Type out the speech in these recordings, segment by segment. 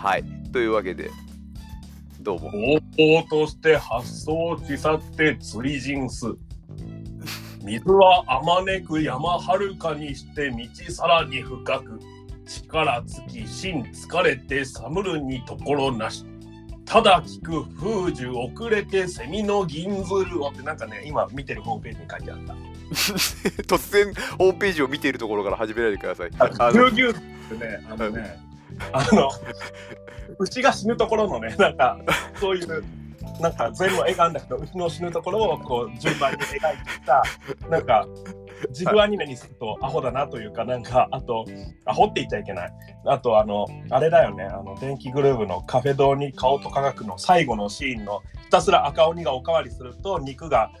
はい。というわけで、どうも。方法として発想地去って釣りジンス。水はあまねく山はるかにして道さらに深く。力尽き心疲れて寒るにところなし。ただ聞く風樹遅れてセミの銀鶴をってなんかね今見てるホームページに書いてあった。突然、ホームページを見ているところから始めないでください。あのぎゅうぎゅうってねあのねあの牛が死ぬところのねなんかそういうなんか全部描んだけど牛の死ぬところをこう順番に描いてたなんか自分アニメにするとアホだなというかなんかあとアホって言っちゃいけない。あとあのあれだよねあの電気グルーヴのカフェ堂に顔と科学の最後のシーンのひたすら赤鬼がおかわりすると肉が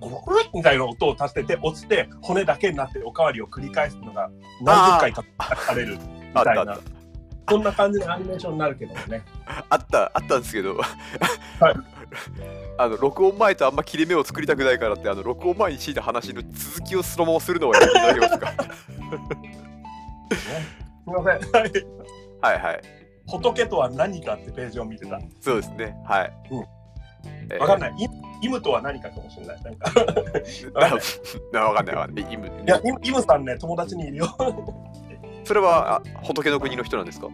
ゴロゴロみたいな音を足してて落ちて骨だけになっておかわりを繰り返すのが何十回かされるみたいな。あったあっそんな感じのアニメーションになるけどもね。た。あった、あったんですけど、はい。あの録音前とあんま切れ目を作りたくないからって、あの録音前に敷いた話の続きをそのままするのはやめていただけますか？すみません。はい。はいはい。仏とは何かってページを見てた。そうですね。はい。うん。えー。わかんない。イイムとは何かかもしれない。なんか。あ わかんないわかんない。イム。いやイムイムさんね友達にいるよそれはあ仏の国の人なんですか？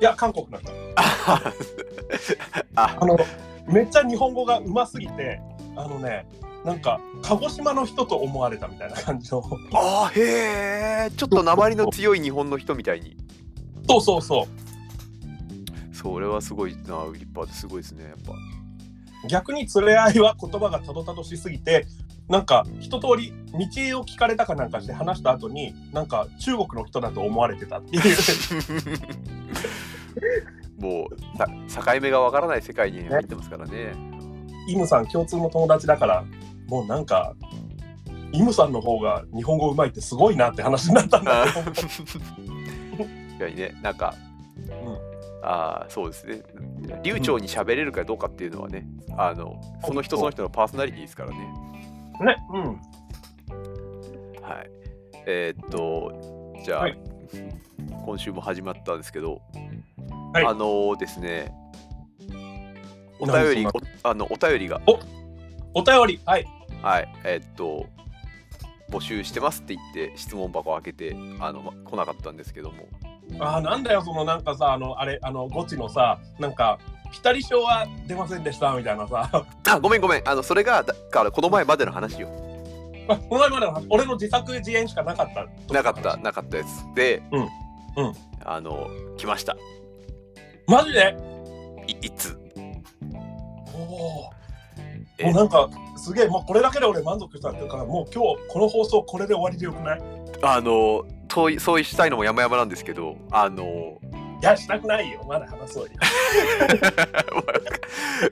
いや韓国の人。あ。のめっちゃ日本語がうますぎてあのねなんか鹿児島の人と思われたみたいな感じの。あーへえちょっと鉛の強い日本の人みたいに。そうそうそう。それはすごいなウリッパーですごいですねやっぱ。逆に連れ合いは言葉がたどたどしすぎてなんか一通り道を聞かれたかなんかして話した後になんか中国の人だと思われてたっていう。もうさ境目がわからない世界に入ってますからね。イムさん共通の友達だからもうなんかイムさんの方が日本語うまいってすごいなって話になったんだあけど。確かにねなんか、ん。ああそうですね。流暢に喋れるかどうかっていうのはねあのその人その人のパーソナリティですからねね。うん。はい。えーっとじゃあ、はい。今週も始まったんですけど、はい。あのですねお便りあのお便りが。お便り。はい。はい。えーっと募集してますって言って質問箱を開けてあの、ま、来なかったんですけども。あーなんだよそのなんかさあのあれあのゴチのさなんかピタリ賞は出ませんでしたみたいなさ。あごめんごめん。あのそれがだからこの前までの話よ。あこの前までの話俺の自作自演しかなかった。なかったなかったやつで、うんうん。あの来ました。マジで？いいつ？おおえ？もうなんかすげえもうこれだけで俺満足したっていうからもう今日この放送これで終わりでよくない？あのそういそうしたいのも山々なんですけどあのいやしたくないよ。まだ話そうよ。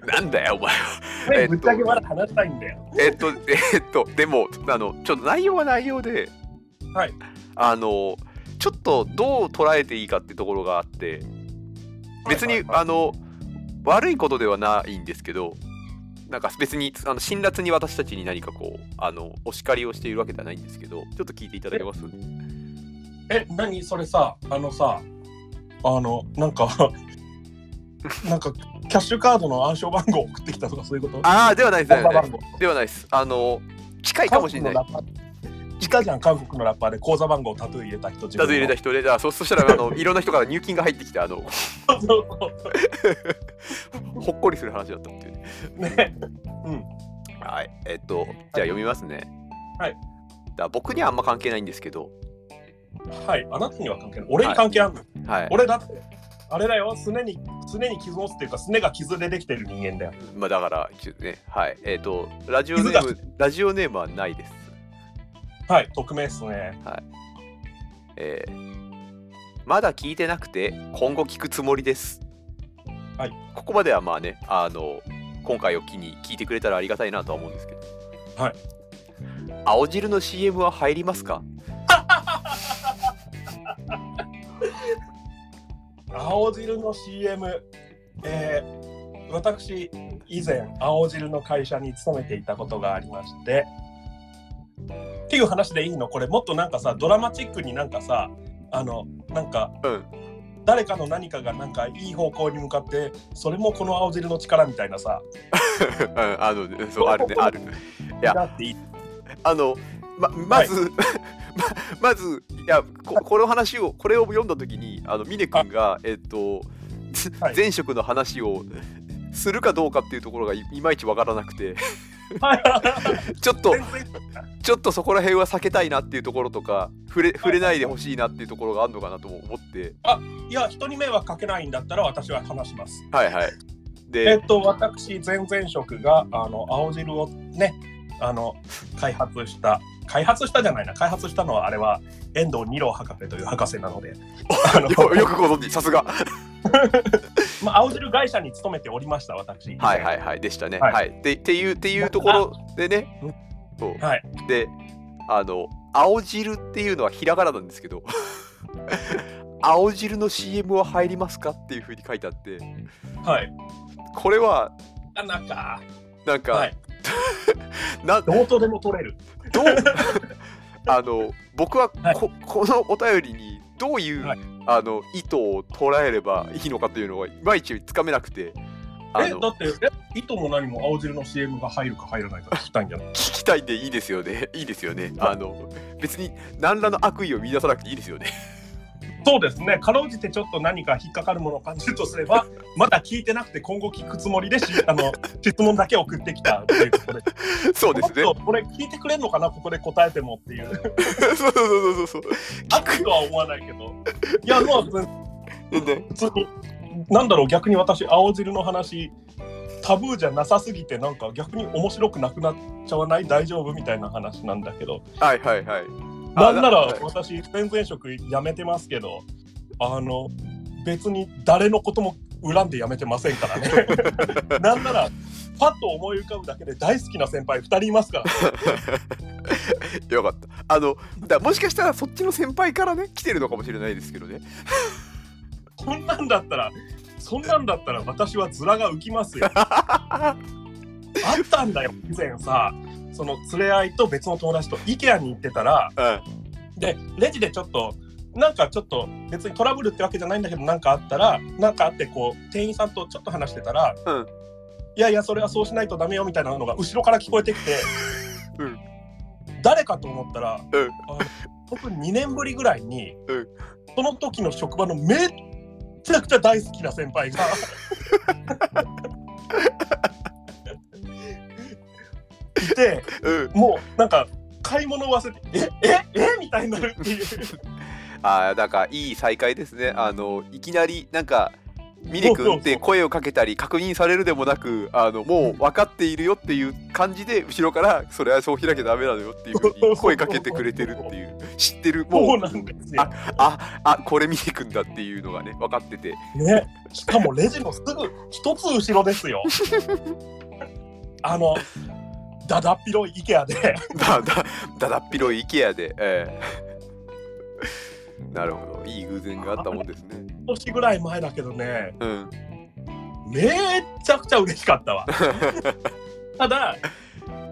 なんだよお前。はえっとぶっちゃけまだ話したいんだよ。えっとえっとでもあのちょっと内容は内容ではい。あのちょっとどう捉えていいかってところがあって別に、あの悪いことではないんですけどなんか別にあの辛辣に私たちに何かこうあのお叱りをしているわけではないんですけどちょっと聞いていただけます？え何？それさあのさあのなんか なんかキャッシュカードの暗証番号送ってきたとかそういうこと？ああではないですではないではないです。あの近いかもしれない。いたじゃん韓国のラッパーで口座番号タトゥー入れた人自タトゥー入れた人人であそそしたらあのいろんな人から入金が入ってきてあの ほっこりする話だったっていう。ねね。うん。はい。えっとじゃあ読みますね。はい。だ僕にはあんま関係ないんですけどはい。あなたには関係ない。俺に関係あるの、はい。俺だってあれだよ。すねにすねに傷を負つっていうかすねが傷でできてる人間だよ。まあだからねはい。えっ、とラジオネームラジオネームはないです。はい。匿名っすね。えーまだ聞いてなくて今後聞くつもりです。はい。ここまではまあねあの今回を機に聞いてくれたらありがたいなとは思うんですけど。はい青汁の CM は入りますか？青汁の CM えー、私以前青汁の会社に勤めていたことがありましてっていう話でいいの？これもっとなんかさドラマチックになんかさあのなんかうん。誰かの何かがなんかいい方向に向かってそれもこの青汁の力みたいなさ。うんあのねそうあるねある。いやだっていい あのままず、ままずいやここの話をこれを読んだ時にあの峰君がえっと、はい。前職の話をするかどうかっていうところがいいまいちわからなくて。ちょっとちょっとそこら辺は避けたいなっていうところとか触れ触れないでほしいなっていうところがあるのかなとも思って。いや人に迷惑かけないんだったら私は話します。はいはい。えでっと私前々職があの青汁をねあの開発した開発したじゃないな。開発したのはあれは遠藤二郎博士という博士なので。あ のよよくご存知。さすが。まあ、青汁会社に勤めておりました私。はいはいはい。でしたね。はい。はい、でっていうっていうところでね。う。ん。そうはい。であの青汁っていうのはひらがななんですけど 青汁の CM は入りますかっていうふうに書いてあって。はい。これはあなんか。なんか、はい などうとでも取れる。どう あの僕はこ,、はい。このお便りにどういう、はい。あの意図を捉えればいいのかというのがいまいちつかめなくてえだってえ糸も何も青汁の CM が入るか入らないか聞きたいんじゃない聞きたいんでいいですよね。いいですよね。あの別に何らの悪意を見出さなくていいですよねそうですね。かろうじてちょっと何か引っかかるものを感じるとすれば まだ聞いてなくて今後聞くつもりでしあの 質問だけ送ってきたということで。そうですね。これ聞いてくれんのかな？ここで答えてもっていう。そうそうそうそうそう。悪意とは思わないけど。いやまあ普で通になんだろう逆に私青汁の話タブーじゃなさすぎてなんか逆に面白くなくなっちゃわない？大丈夫？みたいな話なんだけど。はいはいはいなんならはい。私前々職辞めてますけどあの別に誰のことも恨んで辞めてませんからね。なんならパッと思い浮かぶだけで大好きな先輩2人いますから。よかった。あのだもしかしたらそっちの先輩からね来てるのかもしれないですけどね。そんなんだったらそんなんだったら私は面が浮きますよ。あったんだよ以前さその連れ合いと別の友達と IKEA に行ってたらうん。でレジでちょっとなんかちょっと別にトラブルってわけじゃないんだけどなんかあったらなんかあってこう店員さんとちょっと話してたら、うん。いやいやそれはそうしないとダメよみたいなのが後ろから聞こえてきて、うん。誰かと思ったら、うん。僕2年ぶりぐらいに、うん。その時の職場のめっちゃくちゃ大好きな先輩が いてうん。もうなんか買い物を忘れてえええみたいになるっていう。ああなんかいい再会ですね。あのいきなりなんか峰君って声をかけたり確認されるでもなくあのもう分かっているよっていう感じで後ろからそれはそう開きゃダメなのよっていうふうに声かけてくれてるっていう。知ってる？もうなんですよ。ああこれ峰君だっていうのがね分かってて。ね、しかもレジのすぐ一つ後ろですよ。あの、だだっ広い IKEA で、だだだだっ広い IKEA で、ええ。なるほど。いい偶然があったもんですね。年ぐらい前だけどね、うん。めっちゃくちゃ嬉しかったわ。ただ、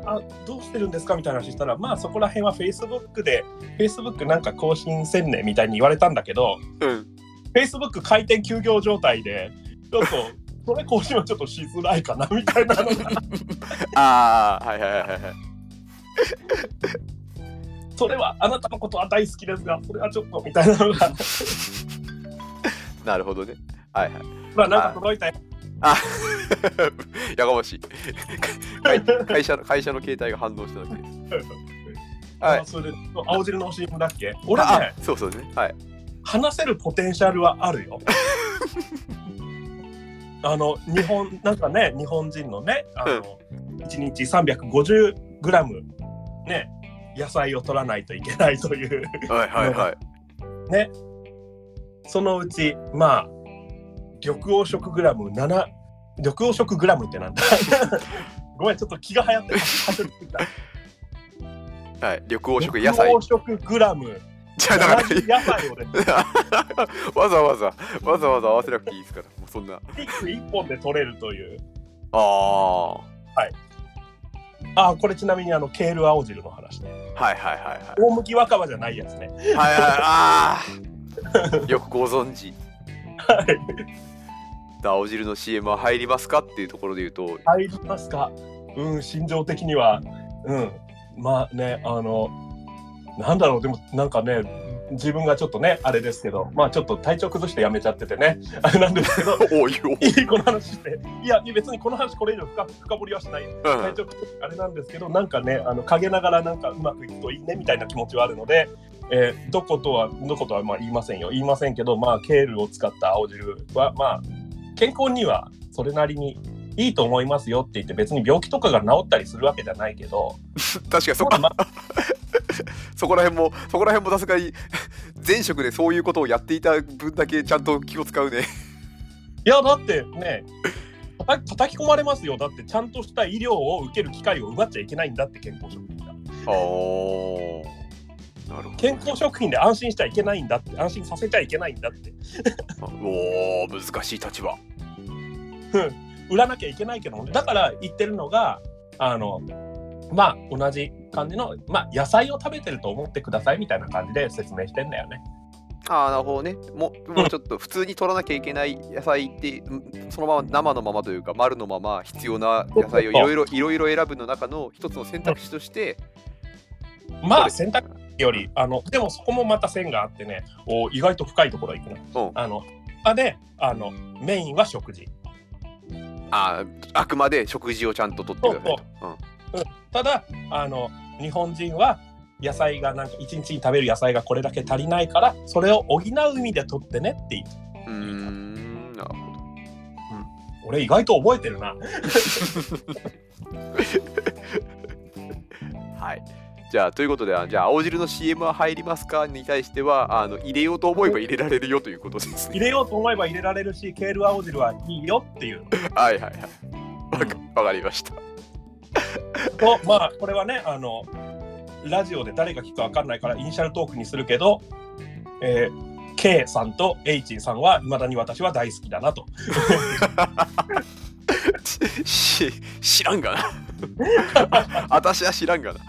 あどうしてるんですかみたいな話したら、まあそこら辺は Facebook で、Facebook なんか更新せんねみたいに言われたんだけど、うん。Facebook 開店休業状態で、ちょっと、それ更新はちょっとしづらいかなみたいなのが ああはいはいはいはい。それはあなたのことは大好きですが、それはちょっとみたいなのが、なるほどね。はいはい。まあなんか届いたよ。あやがましい。会会社の会社の携帯が反応しただけ。ですはい。あそれで青汁の CM だっけ？俺あね、そうそうね。はい。話せるポテンシャルはあるよ。あの日本なんかね日本人のねあの、1日350グラムね野菜を取らないといけないというはいはいはい。ね。そのうちまあ緑黄色グラム7緑黄色グラムってなんだ。ごめんちょっと気が流行って はい緑黄色野菜。緑黄色グラムじゃあだから同じ野菜をねわざわざわざわざ合わせなくていいですから。もうそんな。ピック1本で取れるという。ああこれちなみにあのケール青汁の話ね。あはいはいはいはい。大麦若葉じゃないやつね。はいはいああよくご存知。青汁の CM は入りますかっていうところで言うと。入りますか？うん心情的には。うん。まあねあのなんだろうでもなんかね自分がちょっとねあれですけどまあちょっと体調崩してやめちゃっててね。あれなんですけど おいよ、い。いこの話していや別にこの話これ以上深深掘りはしない。うん。体調あれなんですけどなんかねあの陰ながらなんかうまくいくといいねみたいな気持ちはあるので、えーどことはどことはまあ言いませんよ。言いませんけどまあケールを使った青汁はまあ健康にはそれなりにいいと思いますよって言って別に病気とかが治ったりするわけじゃないけど 確かにそこまあそこら辺もそこら辺もさすがに 前職でそういうことをやっていた分だけちゃんと気を使うね。いやだってねたた叩き込まれますよ。だってちゃんとした医療を受ける機会を奪っちゃいけないんだって健康食品が。あー。なるほど健康食品で安心しちゃいけないんだって安心させちゃいけないんだって。おー難しい立場。売らなきゃいけないけどだから言ってるのがあのまあ同じ感じの、まあ、野菜を食べてると思ってくださいみたいな感じで説明してんだよね。ああなるほどねもうもうちょっと普通に取らなきゃいけない野菜ってうんそのまま生のままというか丸のまま必要な野菜をいろいろいろいろ選ぶの中の一つの選択肢としてまあ選択肢よりあのでもそこもまた線があってねお意外と深いところ行くな。うんあのあであのメインは食事。あーあくまで食事をちゃんと取ってくださいと。うんただあの日本人は野菜がなんか一日に食べる野菜がこれだけ足りないからそれを補う意味で取ってねっていううーんなるほど。俺意外と覚えてるな はい。じゃあということであじゃあ青汁の CM は入りますかに対してはあの入れようと思えば入れられるよということですね。入れようと思えば入れられるしケール青汁はいいよっていうはいはいはい。わかわかりました。とまあこれはねあのラジオで誰が聞くか分かんないからイニシャルトークにするけど、えー K さんと H さんはいまだに私は大好きだなと。し知らんがな。私は知らんがな。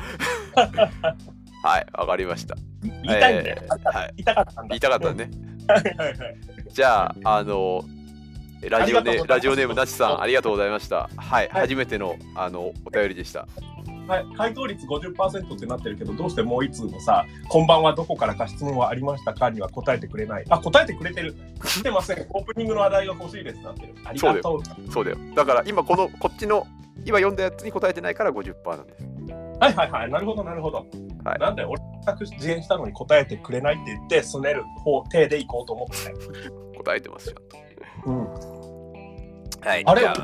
はい、わかりました。言いんだよ。えーはい、言いたかったんだ。言いたかったね。はいはいはい。じゃあ、あの、ラジオネラジオネームなちさん、ありがとうございました。はい、はい初めてのあのお便りでした。はい、回答率50%ってなってるけど、どうしてもう一通のさ、こんばんは、どこからか質問はありましたかには答えてくれない。あ、答えてくれてる。来てません。オープニングの話題が欲しいですなってる。ありがとう。そうだよ。だから今このこっちの今読んだやつに答えてないから50%なんです。はいはいはい。なるほどなるほど。はいなんだよ、俺、全く自演したのに答えてくれないって言って、すねる方、手でいこうと思ってね。答えてますよ。うん、はい。あれ、はい。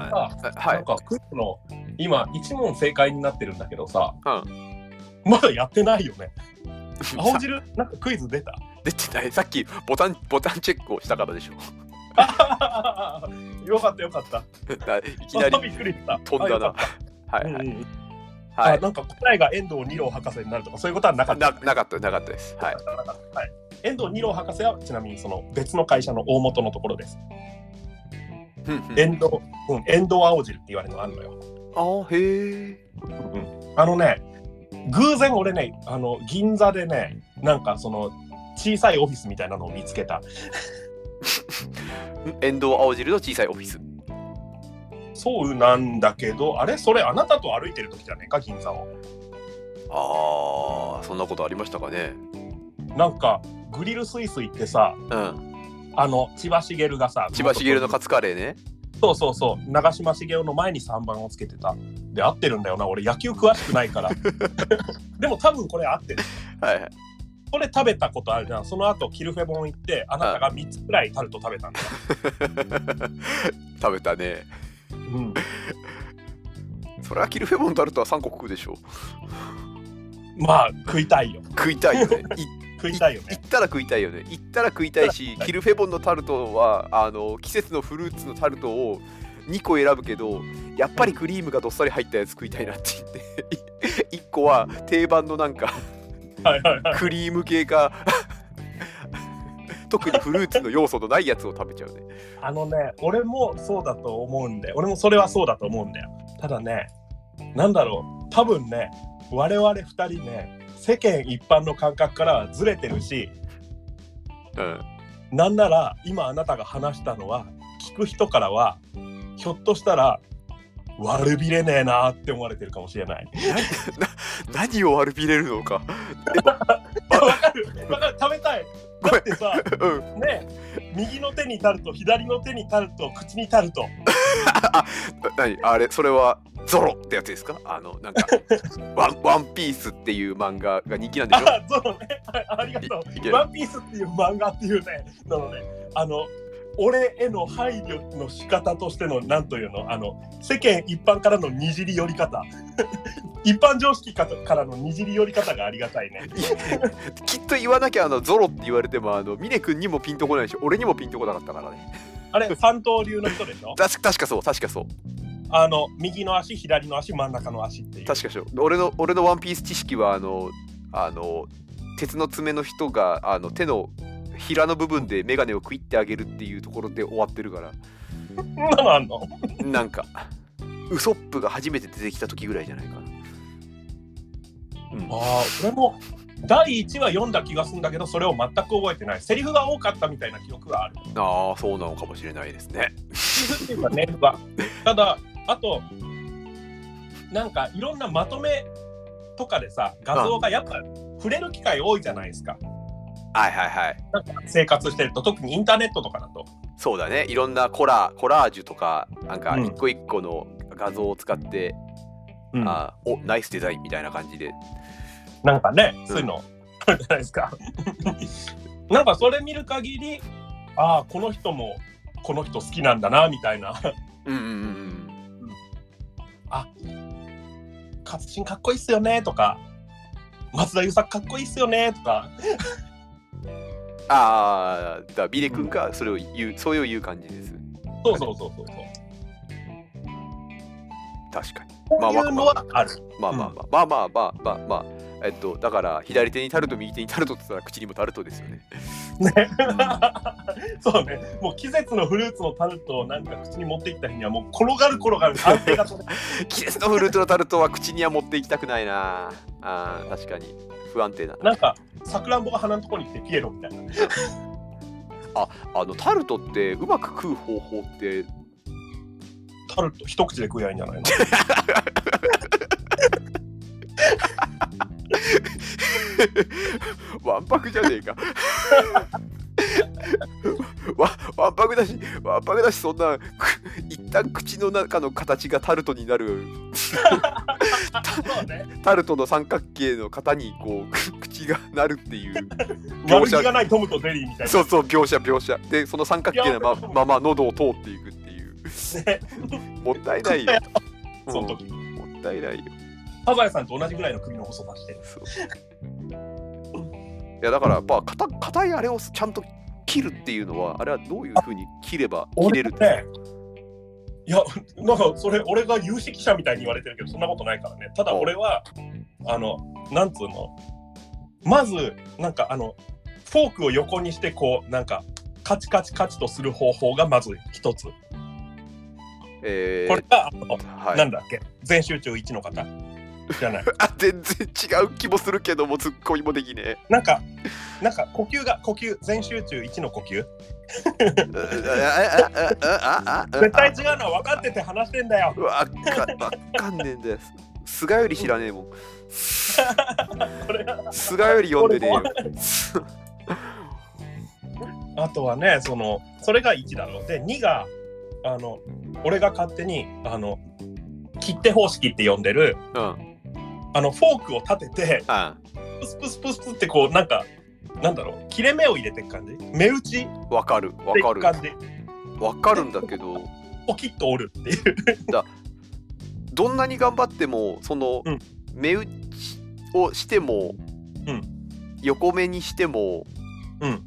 なんか、クイズの、今、1問正解になってるんだけどさ、うん。まだやってないよね。青汁、なんかクイズ出た？出てない。さっきボタンボタンチェックをしたからでしょ。よかったよかった。だいきなりびっくりした。飛んだなはいはい。うんうんはい。あなんか答えが遠藤二郎博士になるとかそういうことはなかった。ななかったなかったです。はい。はい。遠藤二郎博士はちなみにその別の会社の大元のところです。遠藤、うん、遠藤青汁って言われるのがあるのよ。あーへえ。あのね、偶然俺ね、あの銀座でね、なんかその小さいオフィスみたいなのを見つけた。遠藤青汁の小さいオフィス。そうなんだけど、あれ？それあなたと歩いてる時じゃねえか、銀座を。ああ、そんなことありましたかね。なんかグリルスイス行ってさ、うん。あの千葉茂がさ、千葉茂のカツカレーね。そうそうそう、長嶋茂雄の前に3番をつけてた。で、合ってるんだよな、俺野球詳しくないから。でも多分これ合ってる。はいはい。これ食べたことあるじゃん。その後、キルフェボン行って、あなたが3つくらいタルト食べたんだよ。食べたね。うん、それはキルフェボンタルトは3個食うでしょ。まあ、食いたいよ。食いたいよね。い食いたいよね。行ったら食いたいよね。行ったら食いたいし、キルフェボンのタルトはあの季節のフルーツのタルトを2個選ぶけど、やっぱりクリームがどっさり入ったやつ食いたいなって言って、1個は定番のなんか。クリーム系か 特にフルーツの要素のないやつを食べちゃうね。あのね、俺もそうだと思うんだよ。俺もそれはそうだと思うんだよ。ただね、なんだろう、多分ね、我々2人ね、世間一般の感覚からはずれてるし、うん。なんなら今あなたが話したのは聞く人からはひょっとしたら悪びれねえなって思われてるかもしれない。な 何を悪びれるのか いやわかるわかる食べたいだってさ うん。ね右の手にタルト左の手にタルト口にタルト。な何？あれそれはゾロってやつですか？あのなんか ワンワンピースっていう漫画が人気なんでしょ？あそうね。はいありがとう。ワンピースっていう漫画っていうねなのね。あの俺への配慮の仕方としてのなんというの？あの世間一般からのにじり寄り方。一般常識からのにじり寄り方がありがたいね。きっと言わなきゃあのゾロって言われてもあの峰君にもピンとこないし俺にもピンとこなかったからね。あれ三刀流の人でしょ？確か確かそう確かそう。あの右の足左の足真ん中の足っていう。確かそう。俺の俺のワンピース知識はあのあの鉄の爪の人があの手のひらの部分で眼鏡をクイってあげるっていうところで終わってるから。なのあんの？なんかウソップが初めて出てきた時ぐらいじゃないかな、うん、ああ俺も第1話読んだ気がするんだけどそれを全く覚えてない。セリフが多かったみたいな記憶がある。ああそうなのかもしれないですね。セリフっていうかネフがただあとなんかいろんなまとめとかでさ画像がやっぱ触れる機会多いじゃないですかはいはいはい。なんか生活してると特にインターネットとかだと。そうだね。いろんなコラコラージュとかなんかうん。一個一個の画像を使って、うん。あーおナイスデザインみたいな感じで。なんかね、そういうのあるじゃないですか。なんかそれ見る限り、ああ、この人もこの人好きなんだな、みたいな。うんうんうん勝新かっこいいっすよね、とか、松田優作かっこいいっすよね、とか。ああ、だビレ君がそれを言う、そういう言う感じです。そうそうそうそう。確かに。まあまあまあ、ある。まあまあまあ、まあまあまあまあまあ。えっと、だから左手にタルト右手にタルトって言ったら口にもタルトですよね。ねそうねもう季節のフルーツのタルトをなんか口に持ってきた日にはもう転がる転がる季節のフルーツのタルトは口には持っていきたくないなああ確かに。不安定だななんかさくらんぼが鼻のところに来てピエロみたいな。あのタルトってうまく食う方法って？タルト一口で食えばいいんじゃないの？わんぱくじゃねえか。わわんぱくだしわんぱくだしそんなく一旦口の中の形がタルトになる。タルトの三角形の型にこうく口がなるっていう。悪気がないトムとゼリーみたいな。そうそう描写描写。でその三角形のままま喉を通っていくっていう。ね。もったいないよ、もったいないよサザエさんと同じぐらいの首の細さしてる。いやだからやっぱ硬硬いあれをちゃんと切るっていうのはあれはどういうふうに切れば切れるんですね。いや、なんかそれ、俺が有識者みたいに言われてるけど、そんなことないからね。ただ俺は、あの、なんつうの、まず、なんかあの、フォークを横にして、こう、なんか、カチカチカチとする方法がまず一つ。えーこれが、はい、なんだっけ、全集中1の方じゃない。あ全然違う気もするけどもツッコミもできねえなんか、なんか呼吸が、呼吸、全集中1の呼吸？絶対違うのは分かってて話してんだよ。わかわかんねえんだよ菅より知らねえもん菅より読んでねえよあとはね、その、それが1だろう。で、2が、あの、俺が勝手に、あの、切手方式って呼んでる、うんあの、フォークを立てて、あプスプスプスプスってこう、なんか、なんだろう、切れ目を入れていく感じ？目打ち？わかるわかる。く感じ。わかるんだけど。ポキッと折るっていう。どんなに頑張ってもその、うん。目打ちをしても、うん。横目にしても、うん。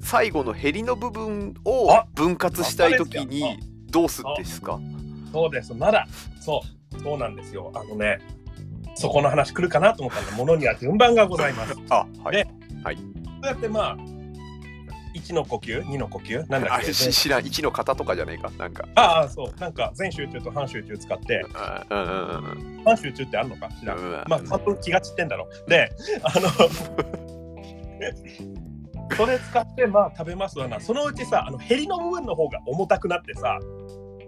最後のヘリの部分をあ分割したい時あ。にどうすんですか？そうです、まだ、そう、そうなんですよ。あのね、そこの話来るかなと思ったんで、ものには順番がございます。あはい。でそうやってまあ、1の呼吸、2の呼吸、なんだっけ？知らん。1の型とかじゃないか。なんか。ああ、そう、なんか全集中と半集中使って、あうんうんうん半集中ってあるのか？知らん。うんまあ、多分気が散ってんだろ。う。で、あの、それ使ってまあ食べますわな。そのうちさあのヘリの部分の方が重たくなってさ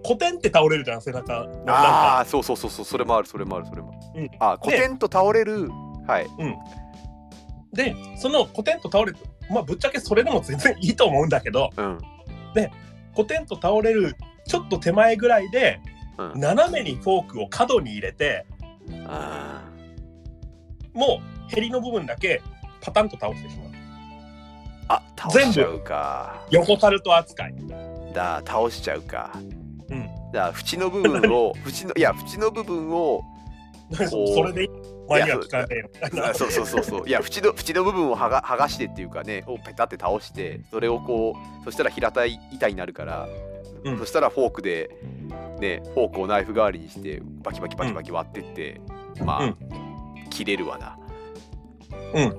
コテンって倒れるじゃん背中。あかあそうそうそうそうそれもあるそれもあるそれもある、うん。あコテンと倒れるはい。でそのコテンと倒れるまあぶっちゃけそれでも全然いいと思うんだけどうん。コテンと倒れるちょっと手前ぐらいでうん。斜めにフォークを角に入れてあもうヘリの部分だけパタンと倒してしまう。ーあ倒しちゃうか。横タルト扱い。だ倒しちゃうかうんだ縁の部分を 縁のいや縁の部分をそれでいい。マニア聞かねえよ。そうそうそうそう。いや縁の縁の部分を剥が剥がしてっていうかねをペタって倒してそれをこうそしたら平たい板になるから、うん。そしたらフォークでねフォークをナイフ代わりにしてバキバキバキバキ割ってって、まあ、うん。切れるわな。うん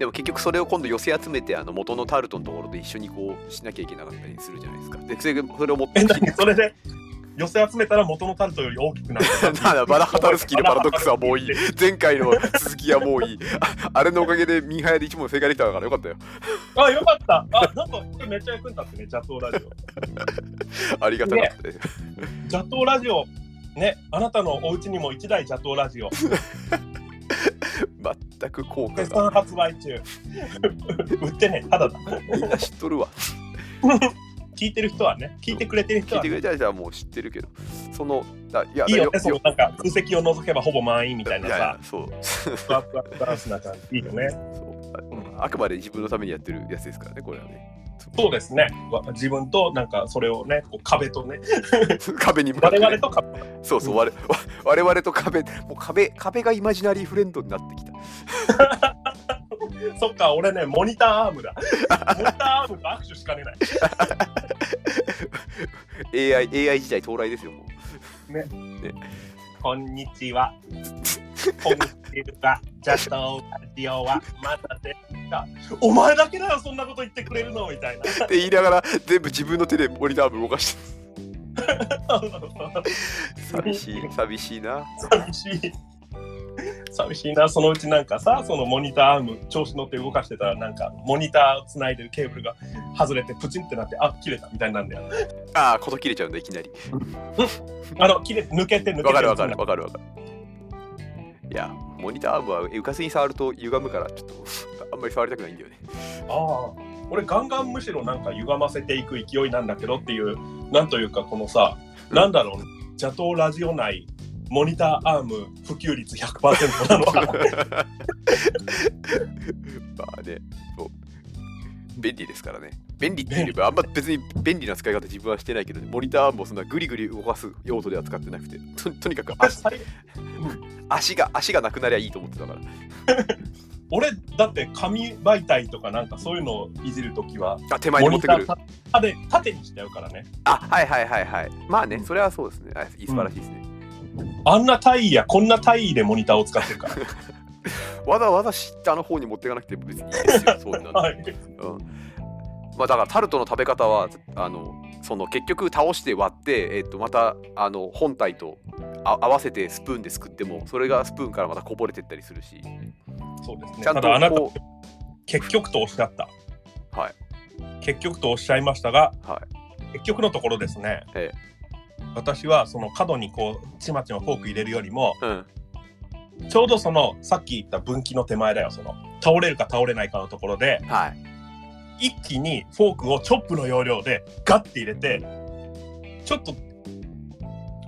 でも結局それを今度寄せ集めてあの元のタルトのところで一緒にこうしなきゃいけなかったりするじゃないですか。でそれを持ってそれで？寄せ集めたら元のタルトより大きくなるバ ラハタルスキーのパラドックスはもういい。前回の続きはもういい。ああれのおかげでミンハヤで一問正解できたからよかったよ。あよかった。あなんかめっちゃ役に立ってねジャトーラジオ。ありがたかった。です、ジャトーラジオ。ねあなたのお家にも一台ジャトーラジオ全く効果絶が賛発売中。売ってねただだ。みんな知っとるわ。聞いてる人はね聞いてくれてる人聞いはね、てくれた人はもう知ってるけど。そのだいやいいよねだそのなんか空席を除けばほぼ満員みたいないやいさやそう。ふわふわバランスな感じ。いいよね。そう。ああくまで自分のためにやってるやつですからねこれはねそうですね。わ自分となんかそれをね壁とね。壁に向かってね、我々と壁。そうそう我々我々と壁もう壁壁がイマジナリーフレンドになってきた。そっか俺ねモニターアームだ。モニターアームと握手しかねない。AI, AI 時代到来ですよもう。こんにちは。こんにちは。ジャトーラジオはまだで。お前だけだよ、そんなこと言ってくれるのみたいな。って言いながら全部自分の手でモニター部動かして 寂しい寂しいな寂しい。寂しいな、そのうちなんかさ、そのモニターアーム、調子乗って動かしてたら、なんかモニターをつないでるケーブルが外れてプチンってなって、あ、切れたみたいになんだよ。ああこと切れちゃうんだいきなり あの、切れ抜けて抜けて。わかるわかるわかるわかるいやモニターアームは浮かせに触ると歪むからちょっと あんまり触りたくないんだよね。ああ。俺ガンガンむしろなんか歪ませていく勢いなんだけどっていうなんというかこのさ、うん。なんだろうジャトーラジオ内モニターアーム普及率100%なのか まあねそう。便利ですからね便利って言えばあんま別に便利な使い方自分はしてないけどモニターもそんなグリグリ動かす用途では使ってなくてととにかく足。足が足がなくなりゃいいと思ってたから。俺だって紙媒体とかなんかそういうのをいじるときはあ手前に持ってくる。モニターで縦にしちゃうからね。あはいはいはいはい。まあねそれはそうですね。あいい素晴らしいですね、あんな単位やこんな単位でモニターを使ってるから。わざわざ下の方に持っていかなくて別にいいですよ。そんなの。はい。うんまあだからタルトの食べ方はあのその結局倒して割って、えっとまたあの本体とあ合わせてスプーンですくってもそれがスプーンからまたこぼれてったりするし。そうですね。ちゃんとこ結局とおっしゃった。うはい。結局とおっしゃいましたがはい。結局のところですね、え。私はその角にこうちまちまフォーク入れるよりもうん。ちょうどそのさっき言った分岐の手前だよその倒れるか倒れないかのところではい一気にフォークをチョップの要領でガッて入れてちょっと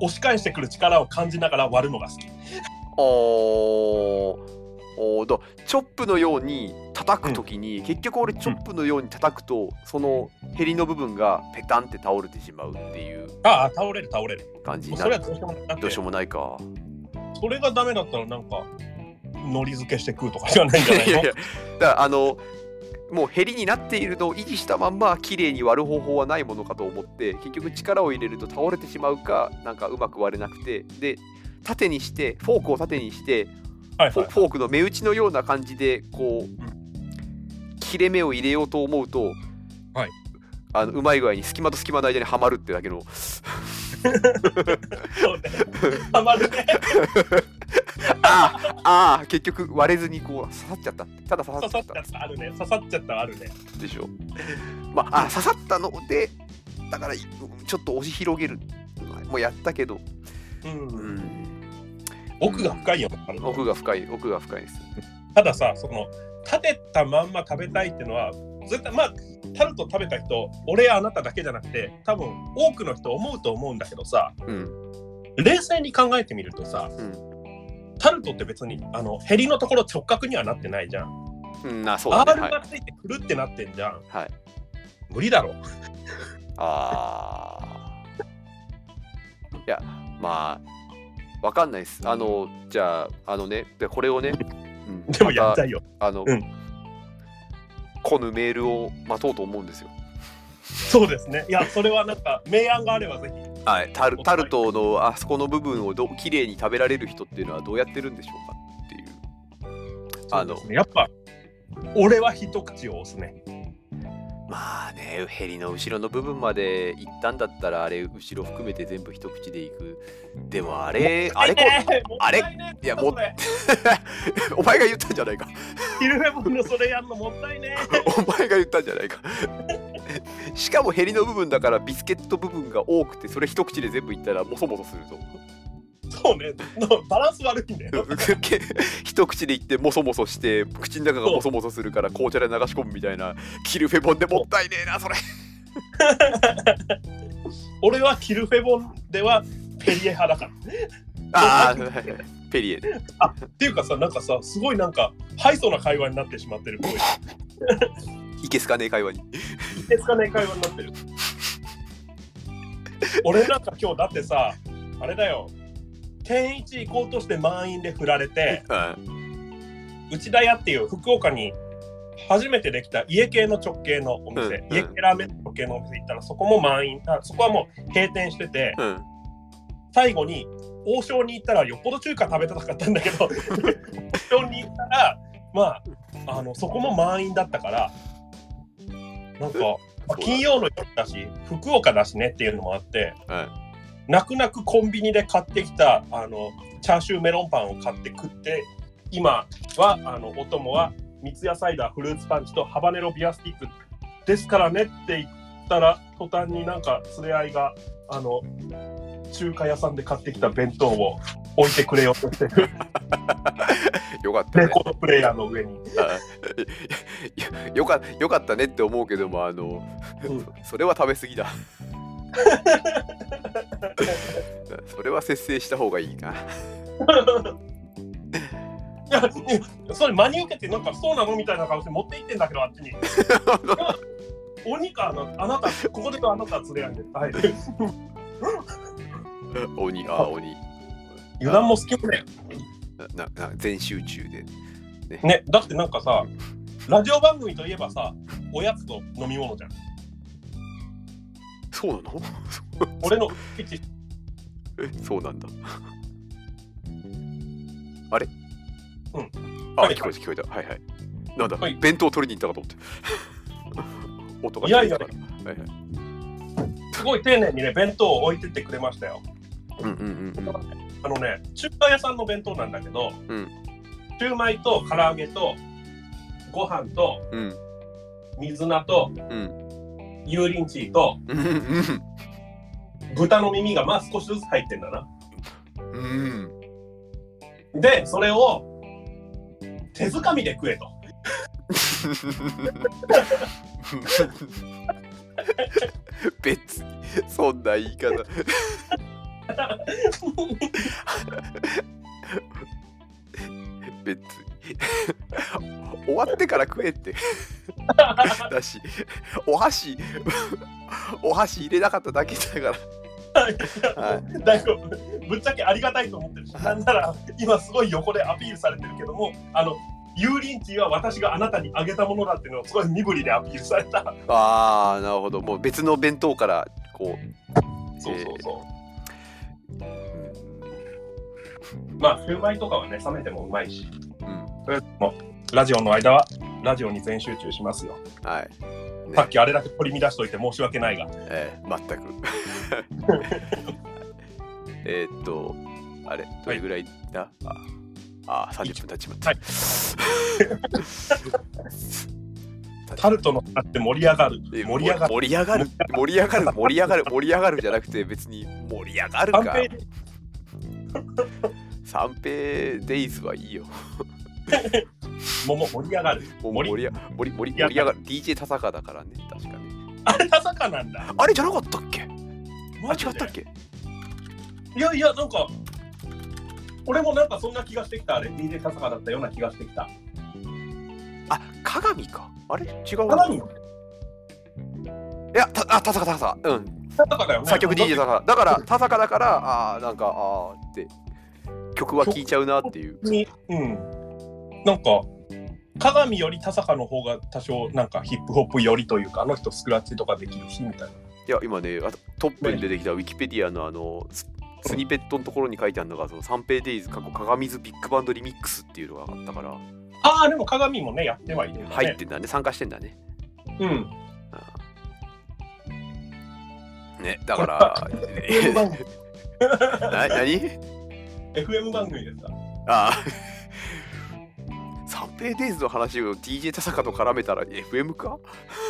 押し返してくる力を感じながら割るのが好き。おー。おー。だチョップのように叩くときに、結局俺チョップのように叩くと、そのヘリの部分がペタンって倒れてしまうっていうああ倒れる倒れる。感じになる。はどうしようもなくて。どうしようもないか。それがダメだったらなんか海苔漬けして食うとかじゃないんじゃないの？いやいやだあのもうヘリになっているのを維持したまんま綺麗に割る方法はないものかと思って結局力を入れると倒れてしまうかなんかうまく割れなくてで縦にしてフォークを縦にしてはいはいフォフォークの目打ちのような感じでこう、切れ目を入れようと思うと、はい。あのうまい具合に隙間と隙間の間にはまるってだけのそうね。ハマるねあーあー結局割れずにこう刺さっちゃった。ただ刺さっちゃっっった。あるね刺さっちゃった。あるね。た。でしょまああ刺さったのでだからいちょっと押し広げるもうやったけど、うん、うん、奥が深いよね奥が深い奥が深いです。たださその立てたまんま食べたいっていうのは絶対まあタルト食べた人俺やあなただけじゃなくて多分多くの人思うと思うんだけどさうん冷静に考えてみるとさうんタルトって別にあのヘリのところ直角にはなってないじゃん。うんなそうだ R ねはい、がついてくるってなってんじゃん。はい、無理だろ。あーいやまあわかんないですあのじゃああのねでこれをね、うんでもやっまちゃいよ。たあの、うんこのメールを待とうと思うんですよそうですね。いや、それはなんか、明暗があればぜひ。はい、タルタルトのあそこの部分をど綺麗に食べられる人っていうのはどうやってるんでしょうかっていうあのそうですねやっぱ、俺は一口を押すね。まあねヘリの後ろの部分まで行ったんだったらあれ後ろ含めて全部一口でいく。でもあれあれこあれ？いやももれ。お前が言ったんじゃないか。ヒルフェボンのそれやんのもったいね。お前が言ったんじゃないか。しかもヘリの部分だからビスケット部分が多くてそれ一口で全部いったらモソモソするとそうね。の バランス悪いんだよ。一口でいってモソモソして口の中がモソモソするから紅茶で流し込むみたいなキルフェボンでもったいねえなそれ 俺はキルフェボンではペリエ派だから。ああ ペリエっていうかさ、なんかさ、すごいなんか、ハイソな会話になってしまってる。いういけすかねえ会話にいけつかない会話になってる。俺なんか今日だってさ、あれだよ。天一行こうとして満員で振られて、うん内田屋っていう福岡に初めてできた家系の直系のお店、うんうん。家系ラーメンの直系のお店行ったらそこも満員あそこはもう閉店しててうん。最後に王将に行ったらよっぽど中華食べたかったんだけど王将に行ったらまああのそこも満員だったからなんかまあ金曜の夜だし福岡だしねっていうのもあってうん泣く泣くコンビニで買ってきたあのチャーシューメロンパンを買って食って今はあのお供は三ツ矢サイダーフルーツパンチとハバネロビアスティックですからねって言ったら途端になんか連れ合いがあの中華屋さんで買ってきた弁当を置いてくれようとして。る よかったね。レコードプレイヤーの上に。よかよかったねって思うけどもあのうん。それは食べ過ぎだ それは節制した方がいいないやそれ真に受けてなんかそうなのみたいな顔して持って行ってんだけどあっちに。鬼かあなたここであなた連れ合いで。はい。鬼あ鬼油断も好きもね。なな全集中でね、だってなんかさ、ラジオ番組といえばさ、おやつと飲み物じゃん。そうなの？俺のえそうなんだ。あれ？うん。あ、はい聞こえた聞こえた。はいはい。なんだ、はい。弁当取りに行ったかと思って。音がいやいや。はいはい。すごい丁寧にね、弁当を置いてってくれましたよ。うんうんうんうん。あのね、中華屋さんの弁当なんだけど、うん。シューマイと唐揚げとご飯とうん。水菜とうん油淋鶏と豚の耳がまあ少しずつ入ってんだな。うん。で、それを手づかみで食えと。別にそんな言い方。別。に終わってから食えってだしお箸お箸入れなかっただけだから。は大丈夫。ぶっちゃけありがたいと思ってるし、なんなら今すごい横でアピールされてるけども、あの油淋鶏は私があなたにあげたものだっていうのをすごい身振りでアピールされた。ああなるほど。もう別の弁当からこそうそうそう。う、まあ、シューマイとかはね、冷めてもうまいし、うん。ラジオの間はラジオに全集中しますよ。うん、はい、ねさっきあれだけ取り乱しといて申し訳ないが。えー、全く えーっとあれどれぐらいだ、あああ、30分経ちまった。はい タルトの話って盛り上がる。え盛り上がる。盛り上がる盛り上がる盛り上がる盛り上がるじゃなくて別に盛り上がるか三平デイズはいいよ もも盛り上がる。盛り盛り盛り盛り盛り上がる。DJ 田坂だからね確かねあれ、田坂なんだ。あれじゃなかったっけ？あ違ったっけ？いやいや、なんか、俺もなんかそんな気がしてきた。あれ、DJ 田坂だったような気がしてきた。あ鏡か。あれ？違う鏡？いやたあ田坂田坂うん。田坂だよね。作曲 DJ 田坂。だから田坂だからあーなんかあーって曲は聴いちゃうなっていう。に、うん。なんか、鏡より田坂の方が多少なんかヒップホップ寄りというか、あの人スクラッチとかできるしみたいな。いや今ねあトップに出てきたウィキペディアのあのススニペットのところに書いてあるのがその三平デイズ過去鏡図ビッグバンドリミックスっていうのがあったからああ、でも鏡もね、やってはいるんだね。入ってんだね参加してんだねうん。ねだから FM 番組。な何？FM 番組でさ。ああ三平デイズの話を DJ 田坂と絡めたら FM か？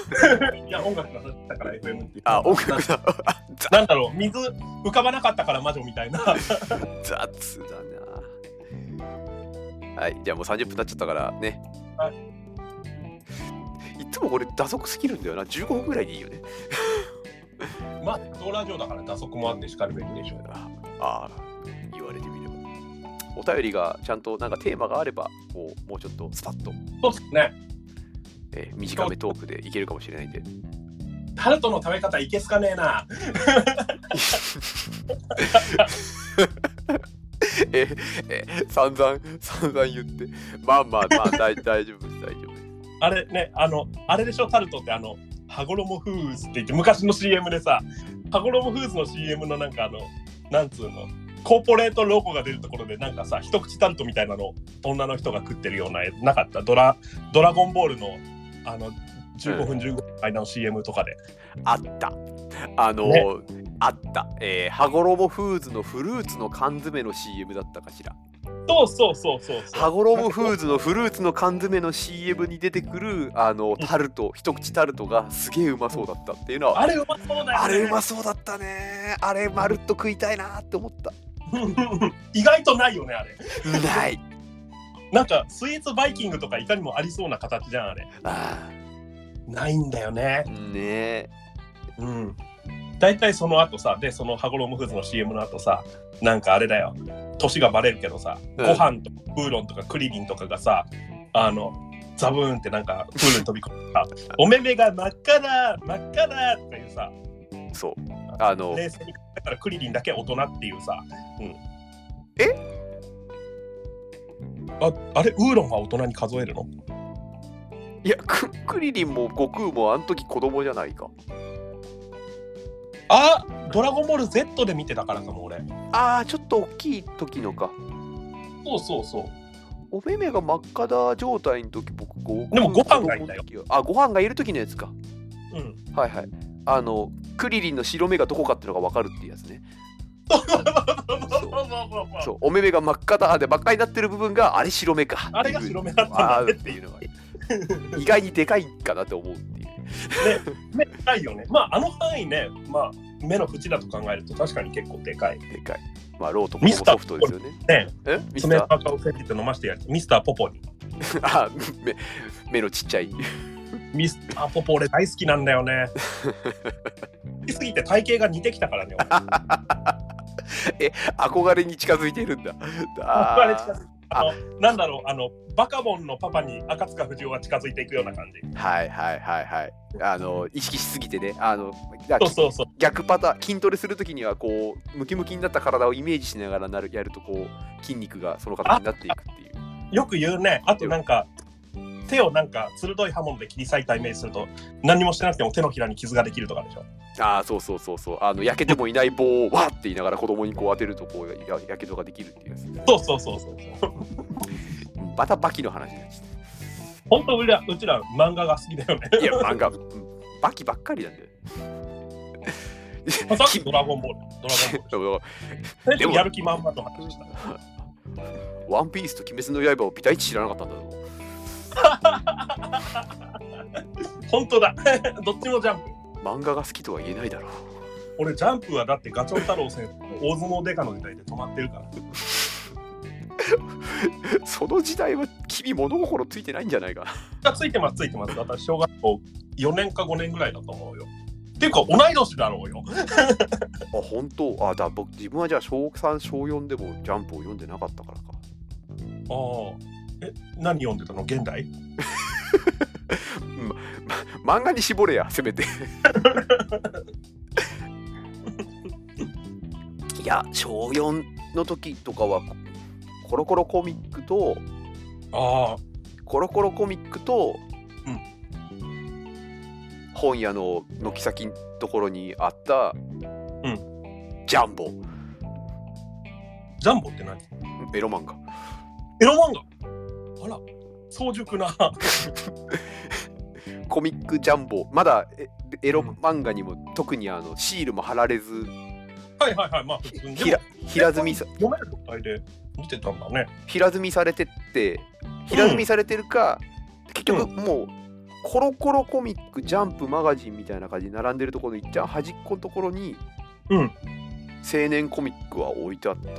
いや、音楽の話だから FM あ音楽だ。ざなんだろう、水浮かばなかったから魔女みたいな。雑だな。はいじゃあもう30分経っちゃったからね。はい。いつもこれ打足すぎるんだよな。15分ぐらいでいいよね。まあ、ドラジオだから打足もあってしかるべきでしょう。ああ言われてみればお便りがちゃんとなんかテーマがあればこうもうちょっとスパッと、そうですね。えー短めトークでいけるかもしれないんで。タルトの食べ方いけすかねえな。ええ散々散々言って。まあまあまあ大 大丈夫です大丈夫です。あれね、あの、あれでしょ、タルトってあの、羽衣フーズって言って、昔の CM でさ、羽衣フーズの CM のなんかあの、なんつうの、コーポレートロゴが出るところでなんかさ、一口タルトみたいなの女の人が食ってるような、なかった？ドラ、ドラゴンボールの、あの、15分15分の間の CM とかで。あった。あの、ね。あった。えー、羽衣フーズのフルーツの缶詰の CM だったかしら。そうそうそうそうそう。羽衣フーズのフルーツの缶詰の CM に出てくるあのタルト一口タルトがすげえうまそうだったっていうのは。あれうまそうだよね。あれうまそうだったね。あれまるっと食いたいなって思った 意外とないよね、あれ。ないなんか、スイーツバイキングとかいかにもありそうな形じゃん、あれ。あないんだよねあ。ねえうん。大体その後さ、で、その羽衣フーズの CM の後さ、なんかあれだよ、年がバレるけどさ、うんご飯とかウーロンとかクリリンとかがさ、あの、ザブーンってなんかプールに飛び込んでさ、お目目が真っ赤だ、真っ赤だっていうさ、そうあの冷静にだからクリリンだけ大人っていうさ、うん。え？ああれ、ウーロンは大人に数えるの？いやククリリンも悟空もあの時子供じゃないか。あドラゴンボール Z で見てたからかも俺。ああちょっと大きい時のか。そうそうそう。お目目が真っ赤だ状態の時僕ごでもご飯がいたよ。あご飯がいる時のやつか。うん。はいはいあのクリリンの白目がどこかっていうのが分かるっていうやつね。そうお目目が真っ赤だで真っ赤になってる部分があれ白目かあれが白目だったんあだっていうのが意外にでかいかなって思うっていう目でかいよね。まああの範囲ね、まあ目の縁だと考えると確かに結構でかい。でかい。まあローとかもソフトですよね。ね。え？ミス爪ター？パカをせって飲ましてやる。ミスターポポに。あ目目のちっちゃいミスターポポ俺大好きなんだよね。好きすぎて体型が似てきたからね。憧れに近づいてるんだあ俺あれ近づいあのなんだろうあのバカボンのパパに赤塚不二夫が近づいていくような感じ。ーはいはいはいはいあの意識しすぎてねあのだそうそうそう。逆パターン筋トレするときにはこうムキムキになった体をイメージしながらなるやるとこう筋肉がその形になっていくっていうよく言うね。あとなんか手をなんか鋭い刃物で切り裂いたイメージすると何にもしてなくても手のひらに傷ができるとかでしょ？ああそうそうそうそうあの焼けてもいない棒をわーって言いながら子供にこう当てるとこうややけどができるっていうやつそうそうそうそうそう。またバキの話になっちゃっ本当うちらうちら漫画が好きだよね。たいや漫画うんバキばっかりなんだよさっきドラゴンボール。ドラゴンボール。でもやる気満々と話した。ワンピースと鬼滅の刃をビタイチ知らなかったんだぞ本当だ。どっちもジャンプ。漫画が好きとは言えないだろう俺、ジャンプはだってガチョウ太郎先生の大相撲デカの時代で止まってるから。その時代は君物心ついてないんじゃないかついてます、ついてます。私、小学校4年か5年ぐらいだと思うよ。っていうか、同い年だろうよ。あ本当？あだ僕自分はじゃあ小3小4でもジャンプを読んでなかったからかああ。え、何読んでたの？現代？漫画に絞れやせめて。いや小4の時とかはコロコロコミックとああ。コロコロコミックと、うん。本屋の軒先のところにあった、ん。ジャンボ。ジャンボって何？エロ漫画。エロ漫画？あら、早熟な。コミックジャンボまだえエロ漫画にも特にあのシールも貼られずはいはいはい。まあ、普通に。ひら平積みさ読める状態で見てたんだね。平積みされてって平積みされてるか、結局もうコロコロコミックジャンプマガジンみたいな感じで並んでるところのいっちゃん端っこのところにうん。青年コミックは置いてあった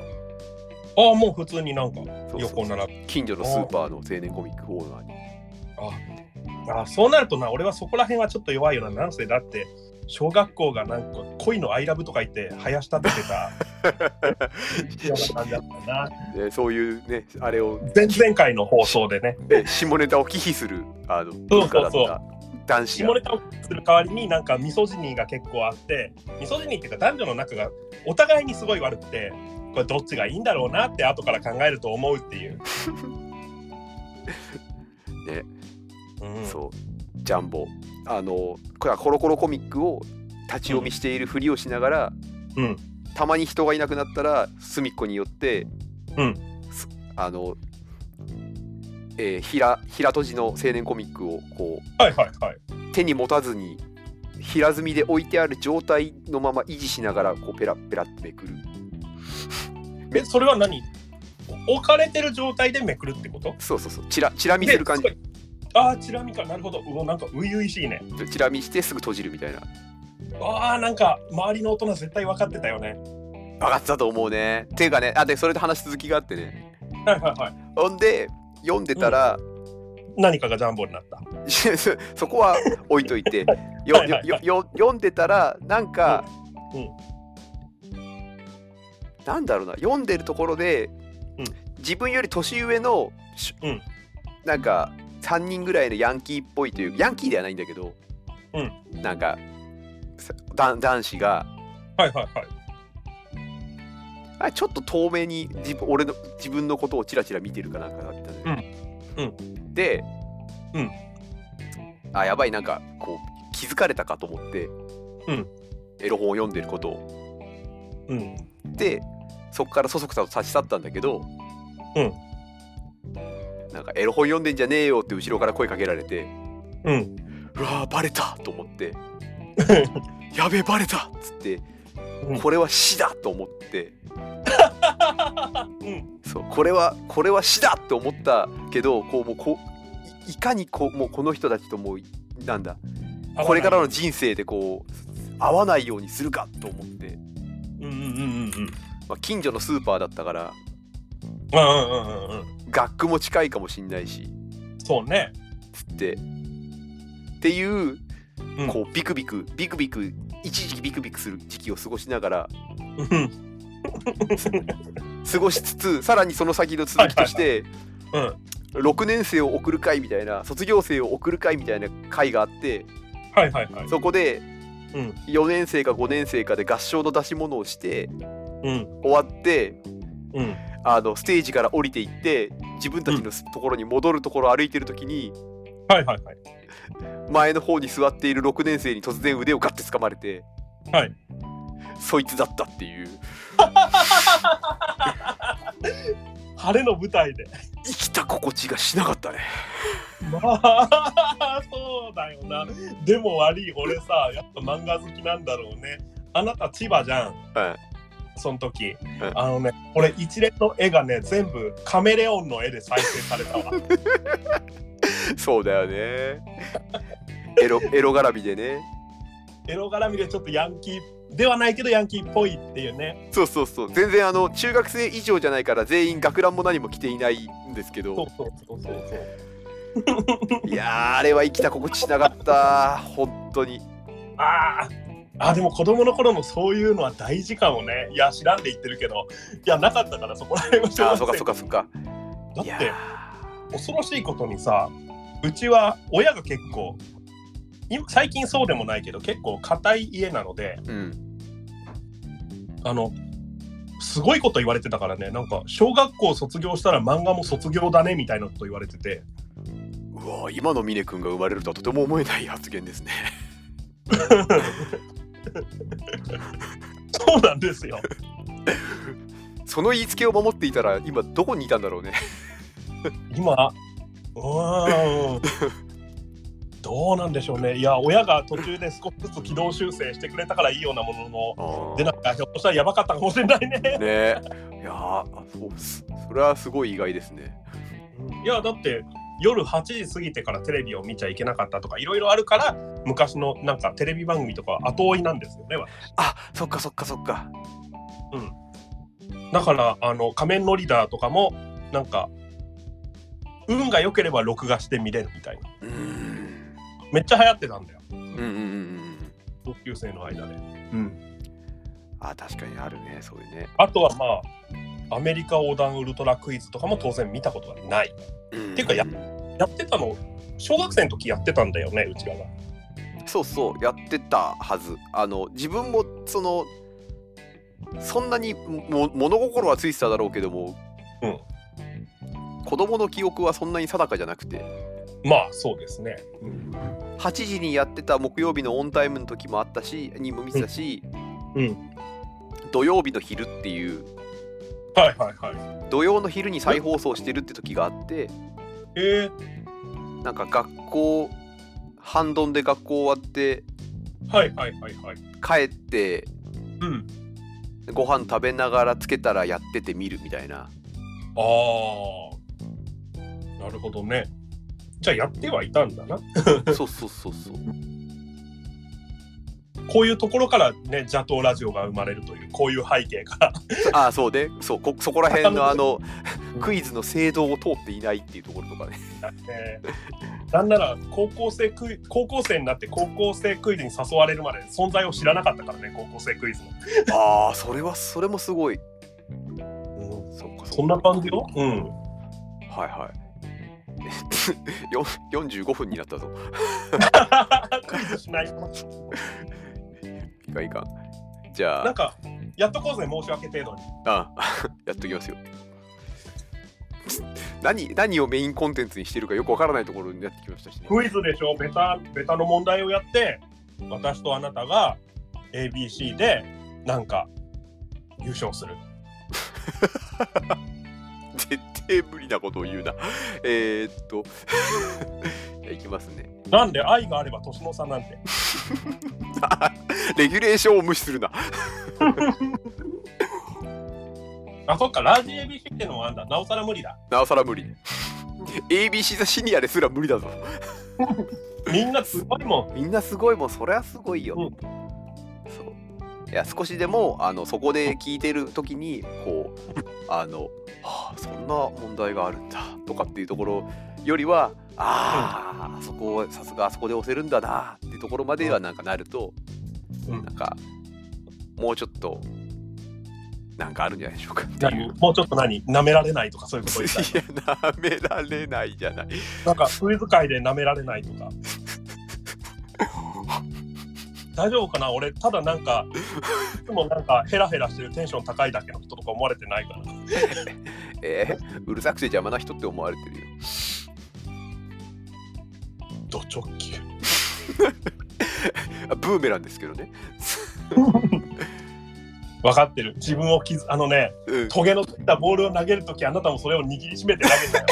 ああ、もう普通になんかそうそう。横並ぶ。近所のスーパーの青年コミックコーナーに。ああ、そうなるとな、俺はそこら辺はちょっと弱いよな。なんせだって、小学校がなんか恋のアイラブとか言って生やしたってた。ような感じだったな。で そういうねあれを。前々回の放送でね、え下ネタを忌避するあの文化だった男子が。下ネタをする代わりになんかミソジニーが結構あって、ミソジニーっていうか男女の仲がお互いにすごい悪くて、これどっちがいいんだろうなって後から考えると思うっていう。ね、うん、そう。ジャンボ。あのこれはコロコロコミックを立ち読みしているふりをしながら、うん。たまに人がいなくなったら隅っこに寄って、うん。すあの、えー平平閉じの青年コミックをこはいはいはい。う手に持たずに平積みで置いてある状態のまま維持しながらこうペラペラってめくるえ、それは何？置かれてる状態でめくるってこと？そうそうそうチラチラ見せる感じああ、チラ見か。なるほど。うおなんか初々しいね。チラ見してすぐ閉じるみたいなああ、なんか周りの大人絶対分かってたよね。分かってたと思うねっていうかねあでそれで話続きがあってねはいはいはい。ほんで読んでたら、何かがジャンボになった。そ そこは置いといてよはいはいよよ読んでたらなんか、うんなんだろうな読んでるところで、うん。自分より年上の、しうん。なんか3人ぐらいのヤンキーっぽいというヤンキーではないんだけど、うん。なんか男子がはいはいはい。あちょっと遠目に自分俺の自分のことをチラチラ見てるかなんかだったのよ、うん。で、うん。あやばいなんかこう気づかれたかと思って、うん。エロ本を読んでることを。うん。でそこからそそくさと立ち去ったんだけど、うんなんかエロ本読んでんじゃねえよって後ろから声かけられてうん。うわーバレたと思って やべえバレたっつって、うんこれは死だと思ってうん。そうこれはこれは死だって思ったけどこうもうこういいかにこうもうこの人たちともうなんだこれからの人生でこう合わないようにするかと思って、うんうんうんうんうん。まあ、近所のスーパーだったからうんうんうんうんうん。学区も近いかもしんないしそうね。つってっていううんこうビクビクビクビク一時期ビクビクする時期を過ごしながらうん。過ごしつつさらにその先の続きとしてうん。6年生を送る会みたいな卒業生を送る会みたいな会があってはいはいはい。そこでうん。4年生か5年生かで合唱の出し物をしてうん。終わってうん。あのステージから降りていって自分たちのところに戻るところを歩いてる時にはいはいはい。前の方に座っている6年生に突然腕をガッて掴まれてはい。そいつだったっていう 晴れの舞台で。生きた心地がしなかったねまあ、そうだよな。でも悪い、俺さ、やっぱ漫画好きなんだろうね。あなた千葉じゃん。はいその時、んあのね俺一連の絵がね全部カメレオンの絵で再生されたわそうだよねエロエロ絡みでねエロ絡みでちょっとヤンキーではないけどヤンキーっぽいっていうね。そうそうそう。全然あの中学生以上じゃないから全員学ランも何も着ていないんですけそうど。そうそうそうそう。いやーあれは生きた心地しなかった。本当に。あー。あでも子供の頃のそういうのは大事かもね。いや知らんで言ってるけど。いやなかったからそこら辺は小学生そっかそっかそっか。だって恐ろしいことにさうちは親が結構今最近そうでもないけど結構硬い家なのでーうんあのすごいこと言われてたからね。なんか小学校卒業したら漫画も卒業だねみたいなこと言われてて。うわー今の峰君が生まれるとはとても思えない発言ですね。そうなんですよ。その言いつけを守っていたら今どこにいたんだろうね。今うーんどうなんでしょうね。いや親が途中で少しずつ軌道修正してくれたからいいようなもののでなんかひょっとしたらやばかったかもしれないね。ね。えいやそうそれはすごい意外ですね。いやだって夜8時過ぎてからテレビを見ちゃいけなかったとかいろいろあるから昔のなんかテレビ番組とか後追いなんですよね私。あそっかそっかそっか。だからあの仮面のリーダーとかもなんか運が良ければ録画して見れるみたいな。うーんめっちゃ流行ってたんだよ。うんうんうんうん同級生の間で、うん、あ確かにあるねそういうね。あとはまあアメリカ横断ウルトラクイズとかも当然見たことがない。うん。ていうかややってたの小学生の時やってたんだよねうちらがそうそうやってたはず。あの自分もそのそんなにも物心はついてただろうけども、うん。子供の記憶はそんなに定かじゃなくてまあそうですね、8時にやってた木曜日のオンタイムの時もあったしにも見てたし、うん。土曜日の昼っていう。はいはいはい。土曜の昼に再放送してるって時があってえー、なんか学校半ドンで学校終わってはいはいはいはい。帰ってうん。ご飯食べながらつけたらやってて見るみたいな。ああなるほどねじゃあやってはいたんだな。そうそうそうそう。こういうところからね邪道ラジオが生まれるというこういう背景から。ああそうね。そうこそこら辺のあの クイズの制度を通っていないっていうところとかね。えー。なんなら高校生クイ高校生になって高校生クイズに誘われるまで存在を知らなかったからね高校生クイズの、ああそれはそれもすごい。そっかそんな感じよ。うん。はいはい。よ45分になったぞクイズしないといかんいかん。じゃあ。なんかやっとこうぜ申し訳程度に。あ やっときますよ。何何をメインコンテンツにしてるかよくわからないところになってきましたしね。クイズでしょ。ベタベタの問題をやって私とあなたが ABC でなんか優勝する。絶 対無理なことを言うな。えー、っと。いきますね。なんで愛があれば年の差なんて。レギュレーションを無視するな。あそっかラージ ABC ってのもあんだ。なおさら無理だ。なおさら無理。ABC ザシニアですら無理だぞ。みんなすごいもん。みんなすごいもん。それはすごいよ、うんいや少しでもあのそこで聞いてる時にこうあの、はあ、そんな問題があるんだとかっていうところよりはああ、そこをさすがあそこで押せるんだなっていうところまではなんかなると、うん。なんかもうちょっとなんかあるんじゃないでしょうかっていう。何？もうちょっと何？舐められないとかそういうこと言った？いなめられないじゃない。なんかクイズ界で舐められないとか 大丈夫かな？俺ただなんかいつもなんかヘラヘラしてるテンション高いだけの人とか思われてないから えーうるさくて邪魔な人って思われてるよ。ド直球あ ブーメランですけどね。分かってる自分を傷あのねうん、トゲのついたボールを投げるときあなたもそれを握りしめて投げたよ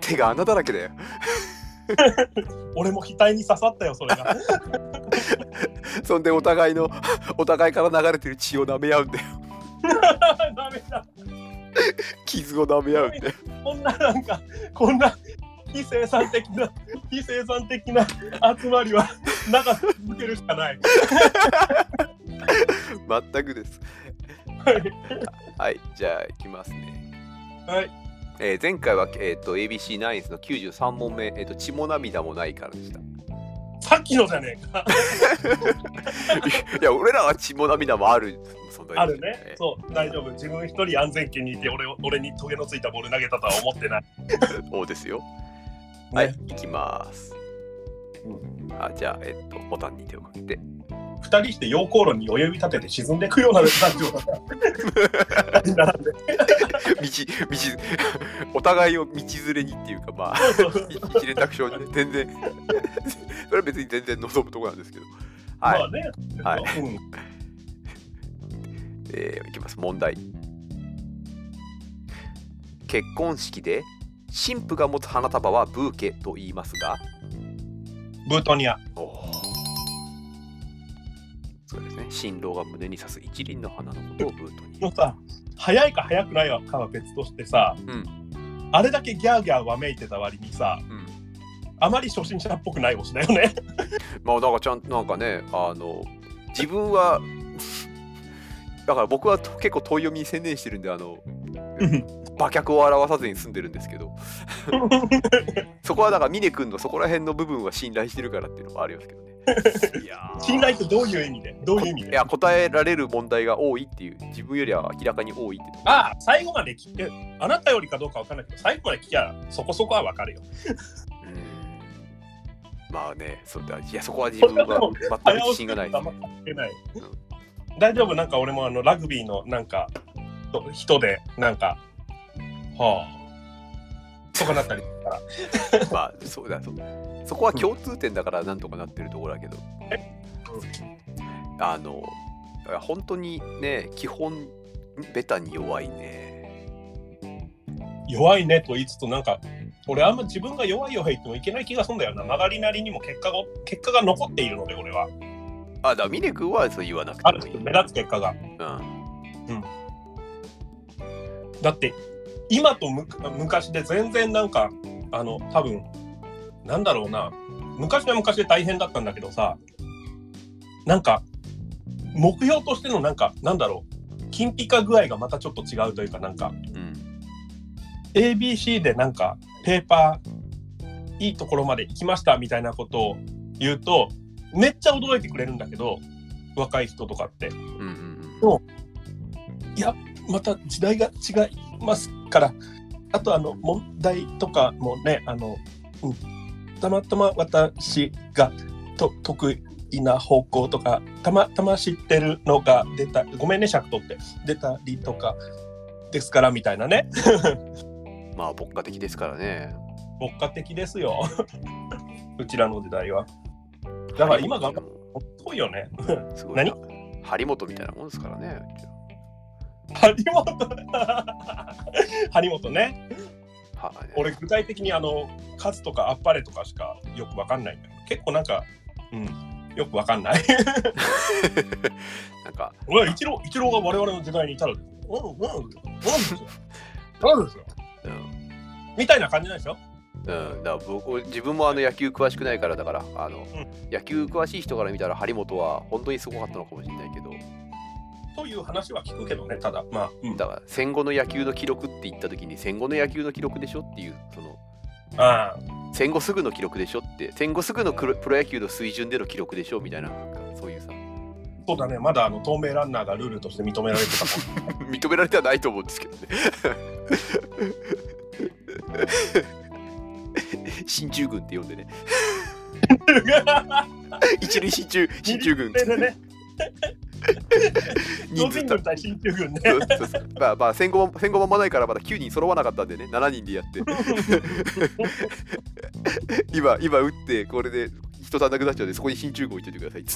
手が穴だらけだよ。俺も額に刺さったよそれが そんでお互いのお互いから流れてる血を舐め合うんだよ ダメだ。傷を舐め合うんだよこんななんか、こんな非生産的な、非生産的な集まりは、なんか続けるしかない。全くですはい。はいじゃあいきますねはい。えー前回は、えー、と ABC ナインスの93問目、えーと「血も涙もないから」でしたさっきのじゃねえか。いや俺らは血も涙もある存在あるねえ。ーそう、大丈夫。自分一人安全圏にいて、俺を俺にトゲのついたボール投げたとは思ってない。そうですよねはいいきますうあじゃあえっ、とボタンに手をかけて二人して溶鉱炉に親指立てて沈んでいくような感じを並んで。道 道お互いを道連れにっていうかまあ 一連卓上にね全然。それは別に全然望むところなんですけど。はい、まあね。はい。うん。えーいきます。問題。結婚式で新婦が持つ花束はブーケと言いますが。ブートニア。おーそうですね。新郎が胸に刺す一輪の花のことをブートにもうさ、早いか早くないかは別としてさ、うん。あれだけギャーギャーわめいてた割にさ、うん。あまり初心者っぽくない推しだよね。まあなんかちゃんとなんかねあの自分はだから僕はと結構遠読みに専念してるんであの馬脚を表さずに済んでるんですけど。そこはだから峰君のそこら辺の部分は信頼してるからっていうのもありますけどね信頼ってどういう意味で？どういう意味で？いや答えられる問題が多いっていう自分よりは明らかに多いってああ、最後まで聞け、あなたよりかどうかわかんないけど、最後まで聞きゃそこそこはわかるよ。うん。まあねそうだ。いやそこは自分は全く自信がないね、ない。大丈夫？なんか俺もあのラグビーのなんかと人でなんか、はあ、とかなったりしたら。まあそうだそうそこは共通点だからなんとかなってるところだけど。あの本当にね基本ベタに弱いね。弱いねと言いつつなんか俺あんま自分が弱い弱い言ってもいけない気がするんだよな。曲がりなりにも結果が結果が残っているので俺は。あだから峰君はそう言わなくあてもいい、る目立つ結果が。うん、だって今とむ昔で全然なんかあの多分なんだろうな。昔は昔で大変だったんだけどさ。なんか目標としてのなんかなんだろう。金ピカ具合がまたちょっと違うというかなんか。うん ABC でなんかペーパーいいところまで行きましたみたいなことを言うとめっちゃ驚いてくれるんだけど若い人とかって。うんうんいやまた時代が違いますから。あとあの問題とかもねあの、うん、たまたま私がと得意な方向とかたまたま知ってるのが出たごめんね尺取って。出たりとか。ですからみたいなね。うんまあ牧歌的ですからね。牧歌的ですよ。うちらの時代は。だから今がすごいよね。すごい何？な張本みたいなもんですからね張本。張本ねは俺具体的にあの数とかあっぱれとかしかよくわかんないんだよ結構なんかうん。よくわかんない。なんか俺は一郎一郎が我々の時代にいたらうん。うん。うん。うん。ですようん。みたいな感じなん。でしょうん、だから僕自分もあの野球詳しくないからだからあの、野球詳しい人から見たら張本は本当にすごかったのかもしれないけどという話は聞くけどねただ。まあ、うん、だから戦後の野球の記録って言った時に戦後の野球の記録でしょっていうそのああ。戦後すぐの記録でしょって戦後すぐのプロ野球の水準での記録でしょみたいなそういうさ。そうだね。まだあの透明ランナーがルールとして認められてたもん 認められてはないと思うんですけどね。進駐軍って呼んでね。一塁進駐進駐軍。でね 人数た巨人軍対新中軍ね。そうそうまあまあ戦後も戦後間もないからまだ9人揃わなかったんでね7人でやって。今今打ってこれで人足んなくなっちゃうんでそこに進駐軍置いといてください。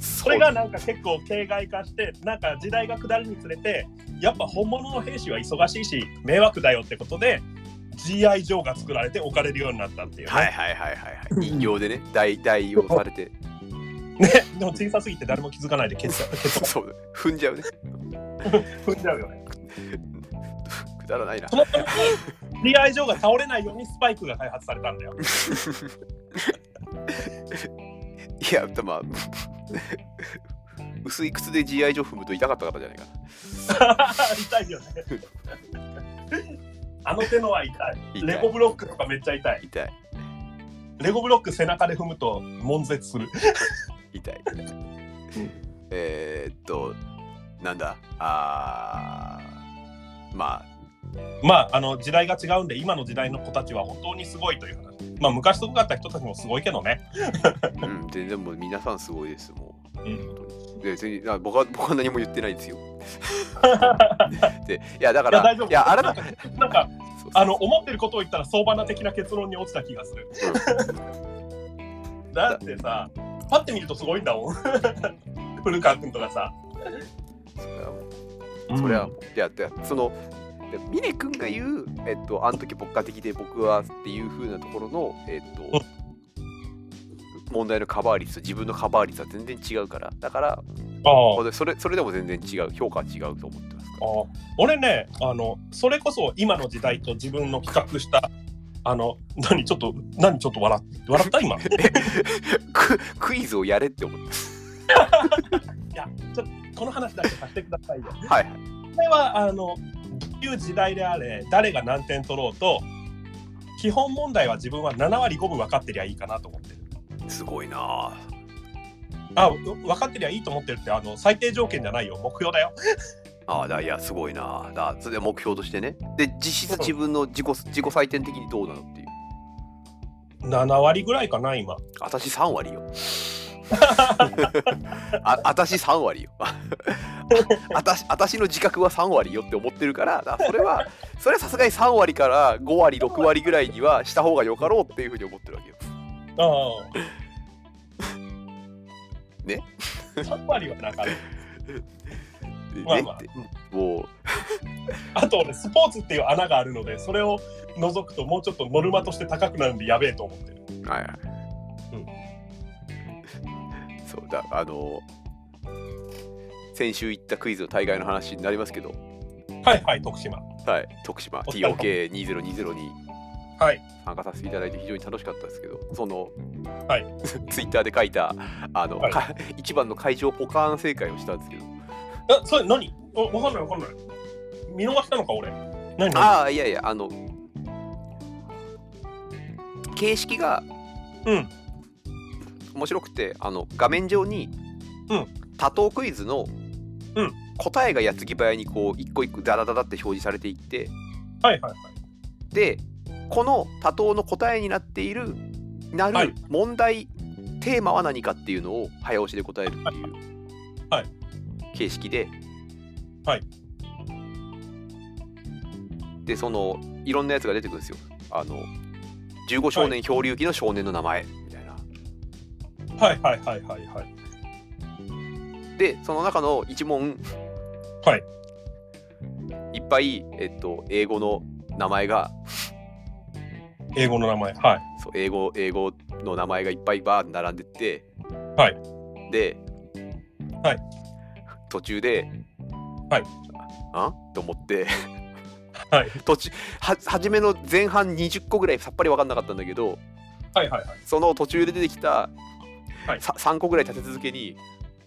それがなんか結構形骸化してなんか時代が下るにつれてやっぱ本物の兵士は忙しいし迷惑だよってことで GI ジョーが作られて置かれるようになったっていう、ね。はいはいはいはいはい。人形でね。代代用されて。ね、でも小さすぎて誰も気づかないで消しちゃ消し そう。だ踏んじゃうね。踏んじゃうよね。くだらないな。そのために GI ジョーが倒れないようにスパイクが開発されたんだよ。いやまあ薄い靴で GI 上踏むと痛かったからじゃないかな。痛いよね。あの手のは痛い。レゴブロックとかめっちゃ痛い。痛いレゴブロック背中で踏むと悶絶する。痛い、えー、っとなんだ？あーまあまあ、あの時代が違うんで、今の時代の子たちは本当にすごいという話。まあ、昔すごかった人たちもすごいけどね。うん全然もう皆さんすごいですもううん本当にで別にあ僕は僕は何も言ってないんですよ。でいやだからいやいやあれだ。なんか、あの思ってることを言ったら相場な的な結論に落ちた気がする。だ。ってさ、パッて見るとすごいんだもん。古川君とかさ。それは、いやでそので峰君が言う、えっと、あの時牧歌的で僕はっていう風なところの、えっと、問題のカバー率と自分のカバー率は全然違うから。だからああ。それそれでも全然違う。評価は違うと思ってますあ俺ねあのそれこそ今の時代と自分の企画したあの何ちょっと何ちょっと笑っ笑った？今いク クイズをやれって思って。やちょっとこの話だけさせてくださいよ。はい。これはあのどういう時代であれ誰が何点取ろうと基本問題は自分は7割5分分かってりゃいいかなと思ってるすごいな。あ分かってりゃいいと思ってるってあの最低条件じゃないよ。目標だよ。ああだいやすごいな。あだそれで目標としてね。で実質自分の自己自己採点的にどうなのっていう。7割ぐらいかな今。私3 割よ。あ私3割よ。あたし私の自覚は3割よって思ってるからだからそれはそれはさすがに3割から5割6割ぐらいにはした方がよかろうっていうふうに思ってるわけよああ。ね？3割はなかった。で まあまあ。ねってもう。あと俺スポーツっていう穴があるのでそれを除くともうちょっとノルマとして高くなるんでやべえと思ってる。はいはい、そうだあの先週行ったクイズの大会の話になりますけど。はいはい徳島。はい徳島。お疲れ様。TOK2020 にはい。参加させていただいて非常に楽しかったですけどその、はい。ツイッターで書いたあの、はい。か一番の会場ポカーン正解をしたんですけど。えそれ何？おわかんないわかんない。見逃したのか俺。何？ああいやいやあの形式がうん。面白くてあの画面上に、うん。多答クイズの、うん。答えが矢継ぎ早にこう一個一個ダダダダって表示されていって。はいはいはい。でこの多答の答えになっているなるはい。問題、テーマは何かっていうのを早押しで答えるっていう、はい。形式で、はい。でそのいろんなやつが出てくるんですよ。あの15少年漂流記の少年の名前みたいな、はいはいはいはいはい。でその中の一問。はい。いっぱい、えっと、英語の名前が英語の名前。はい。そう英語英語の名前がいっぱいバーって並んでって、はい、で、はい、途中で、はい、あと思って、はい。途中は初めの前半20個ぐらいさっぱり分かんなかったんだけどはいはいはい。その途中で出てきた、はい。さ3個ぐらい立て続けに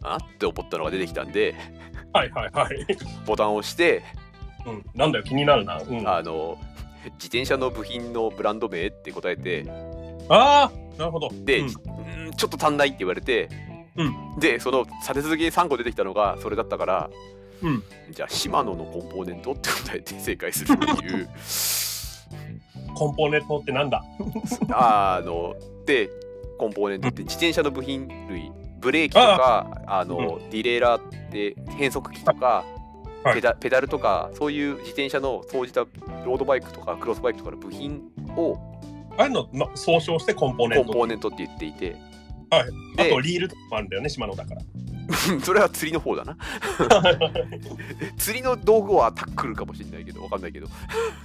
あ？って思ったのが出てきたんではいはいはい。ボタンを押して、うん。なんだよ気になるな。うん。ああの自転車の部品のブランド名って答えて。あーなるほど。で、うん。ちょっと足んないって言われて、うでその立て続けに3個出てきたのがそれだったから、うん。じゃあシマノのコンポーネントって答えて正解するっていう。コンポーネントってなんだ？あのでコンポーネントって自転車の部品類ブレーキとかあの、ディレイラーって変速機とか、はいペダペダルとかそういう自転車の総じたロードバイクとかクロスバイクとかの部品をああいうのの総称してコンポーネントコンポーネントって言っていて。あでとリールとかもあるんだよね島野だから。それは釣りの方だな。釣りの道具はタックルかもしれないけどわかんないけど。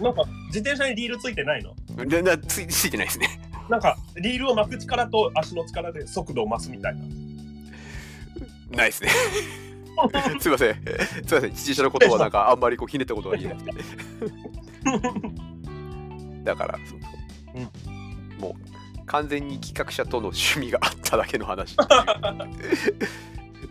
なんか自転車にリールついてないの？ななついついてないですね。なんかリールを巻く力と足の力で速度を増すみたいな。ないですね すいません。すいません。自転車のことはなんかあんまりこうひねったことが言えなくて。だからそう。そう、もう完全に企画者との趣味があっただけの話。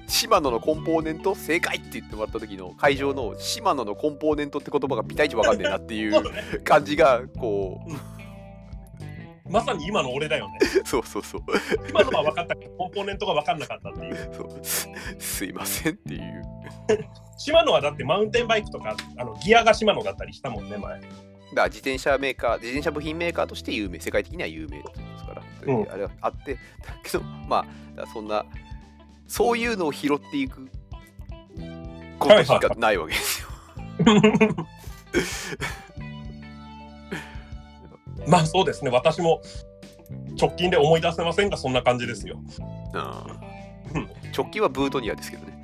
島野のコンポーネント正解って言ってもらった時の会場の島野のコンポーネントって言葉がピタイチわかんねえなっていそう感じがこまさに今の俺だよね。う そうそうそう今のは分かったけど、コンポーネントが分かんなかったっていう。そうすすいませんっていう 島野はだってマウンテンバイクとか、あのギアが島野だったりしたもんね、前。だ自転車メーカー自転車部品メーカーとして有名世界的には有名ですから、うんあれはあってだけど まあそんなそういうのを拾っていくことしかないわけですよ。まあそうですね、私も直近で思い出せませんが、そんな感じですよ。うん直近はブートニアですけどね。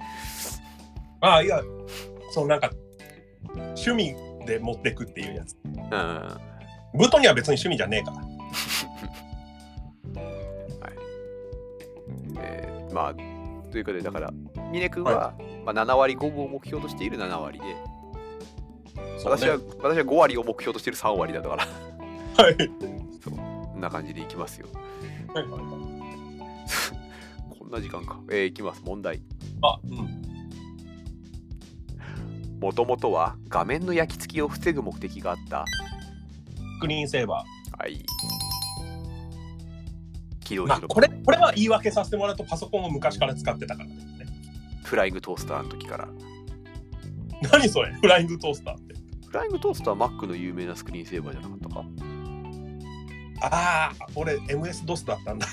ああ、いや、そうなんか、趣味で持ってくっていうやつ。うんブートには別に趣味じゃねえから。えーまあということでだから峰君は、まあ、7割5分を目標としている7割でね私は私は5割を目標としている3割だからはい。こんな感じでいきますよ。はいはいはいこんな時間か。えーいきます問題。あ、うん。もともとは画面の焼き付きを防ぐ目的があった。スクリーンセーバはい。起動ー。まあ、これ、これは言い訳させてもらうと、パソコンを昔から使ってたからですね。フライングトースターの時から。何それ？フライングトースターって。フライングトースターは Mac の有名なスクリーンセーバーじゃなかったか？ああ、俺 MS-DOS だったんだ。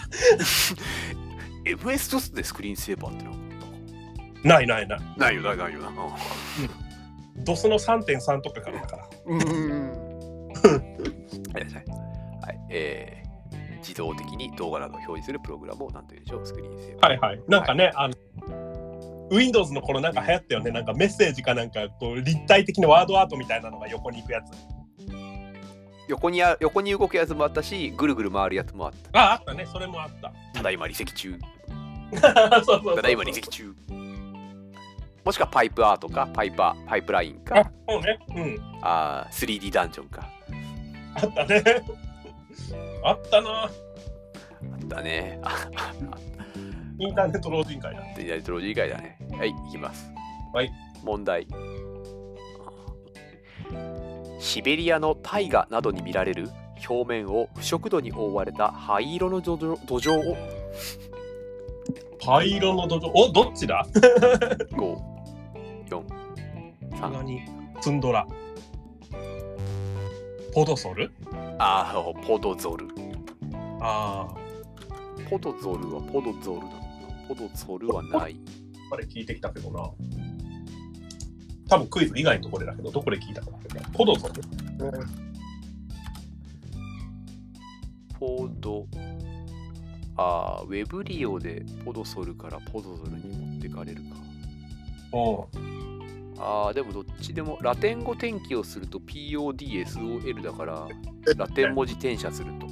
?MS-DOS でスクリーンセーバーってなかったかないないない。ないよないないよな。DOS の3.3とかから。だから。うん。はいはい。はい。えー自動的に動画などを表示するプログラムを何というでしょうスクリーンセーバー。はいはい。なん。かね、あの、Windows の頃なん。か流行ったよね。なん。かメッセージかなん。かこう立体的なワードアートみたいなのが横に行くやつ。横にあ横に動くやつもあったし、ぐるぐる回るやつもあった。あ、あったね。それもあった。ただいま離席中。そうそうそうただいま離席中。もしくはパイプアートか、パイパー、パイプラインかあ、、そうね。うん。あー 3D ダンジョンか。あったね。あったな。あったね。インターネット老人会だ。デジタルトロジー以外だね。はい、いきます。はい。問題。シベリアの大河などに見られる表面を不食土に覆われた灰色の土壌を灰色の土壌？お、どっちだ？5、4、3、何？ツンドラ。ポドソル？あーポドゾル。ああ。ポドゾルはポドゾルなのかなポドゾルはない。これ聞いてきたけどな。多分クイズ以外のところだけど、どこで聞いたかだけど。ポドソルポド、あーウェブ利用でポドソルからポドゾルに持ってかれるか。うん。あーでもどっちでもラテン語転記をすると PODSOL だからラテン文字転写すると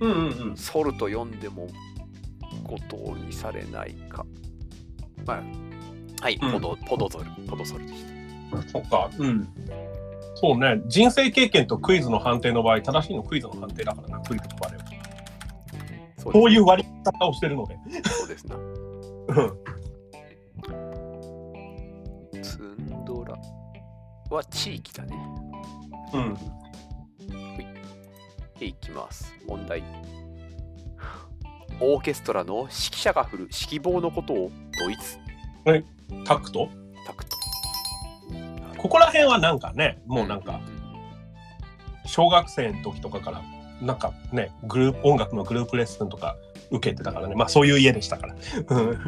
うんうんうん。ソルと読んでも誤答にされないか。まあ、はい、うんポドポドゾル、ポドソルでした。そっか。うん。そうね。人生経験とクイズの判定の場合、正しいのクイズの判定だからな、クイズの場合は。そうこういう割り方をしてるので。そうですな。うん。ツンドラは地域だね。うん。で、いきます。問題。オーケストラの指揮者が振る指揮棒のことをドイツタクト？タクト。ここら辺はなんかね、もうなんか、小学生の時とかから、なんかね、グループ、音楽のグループレッスンとか受けてたからね。まあそういう家でしたから。うん。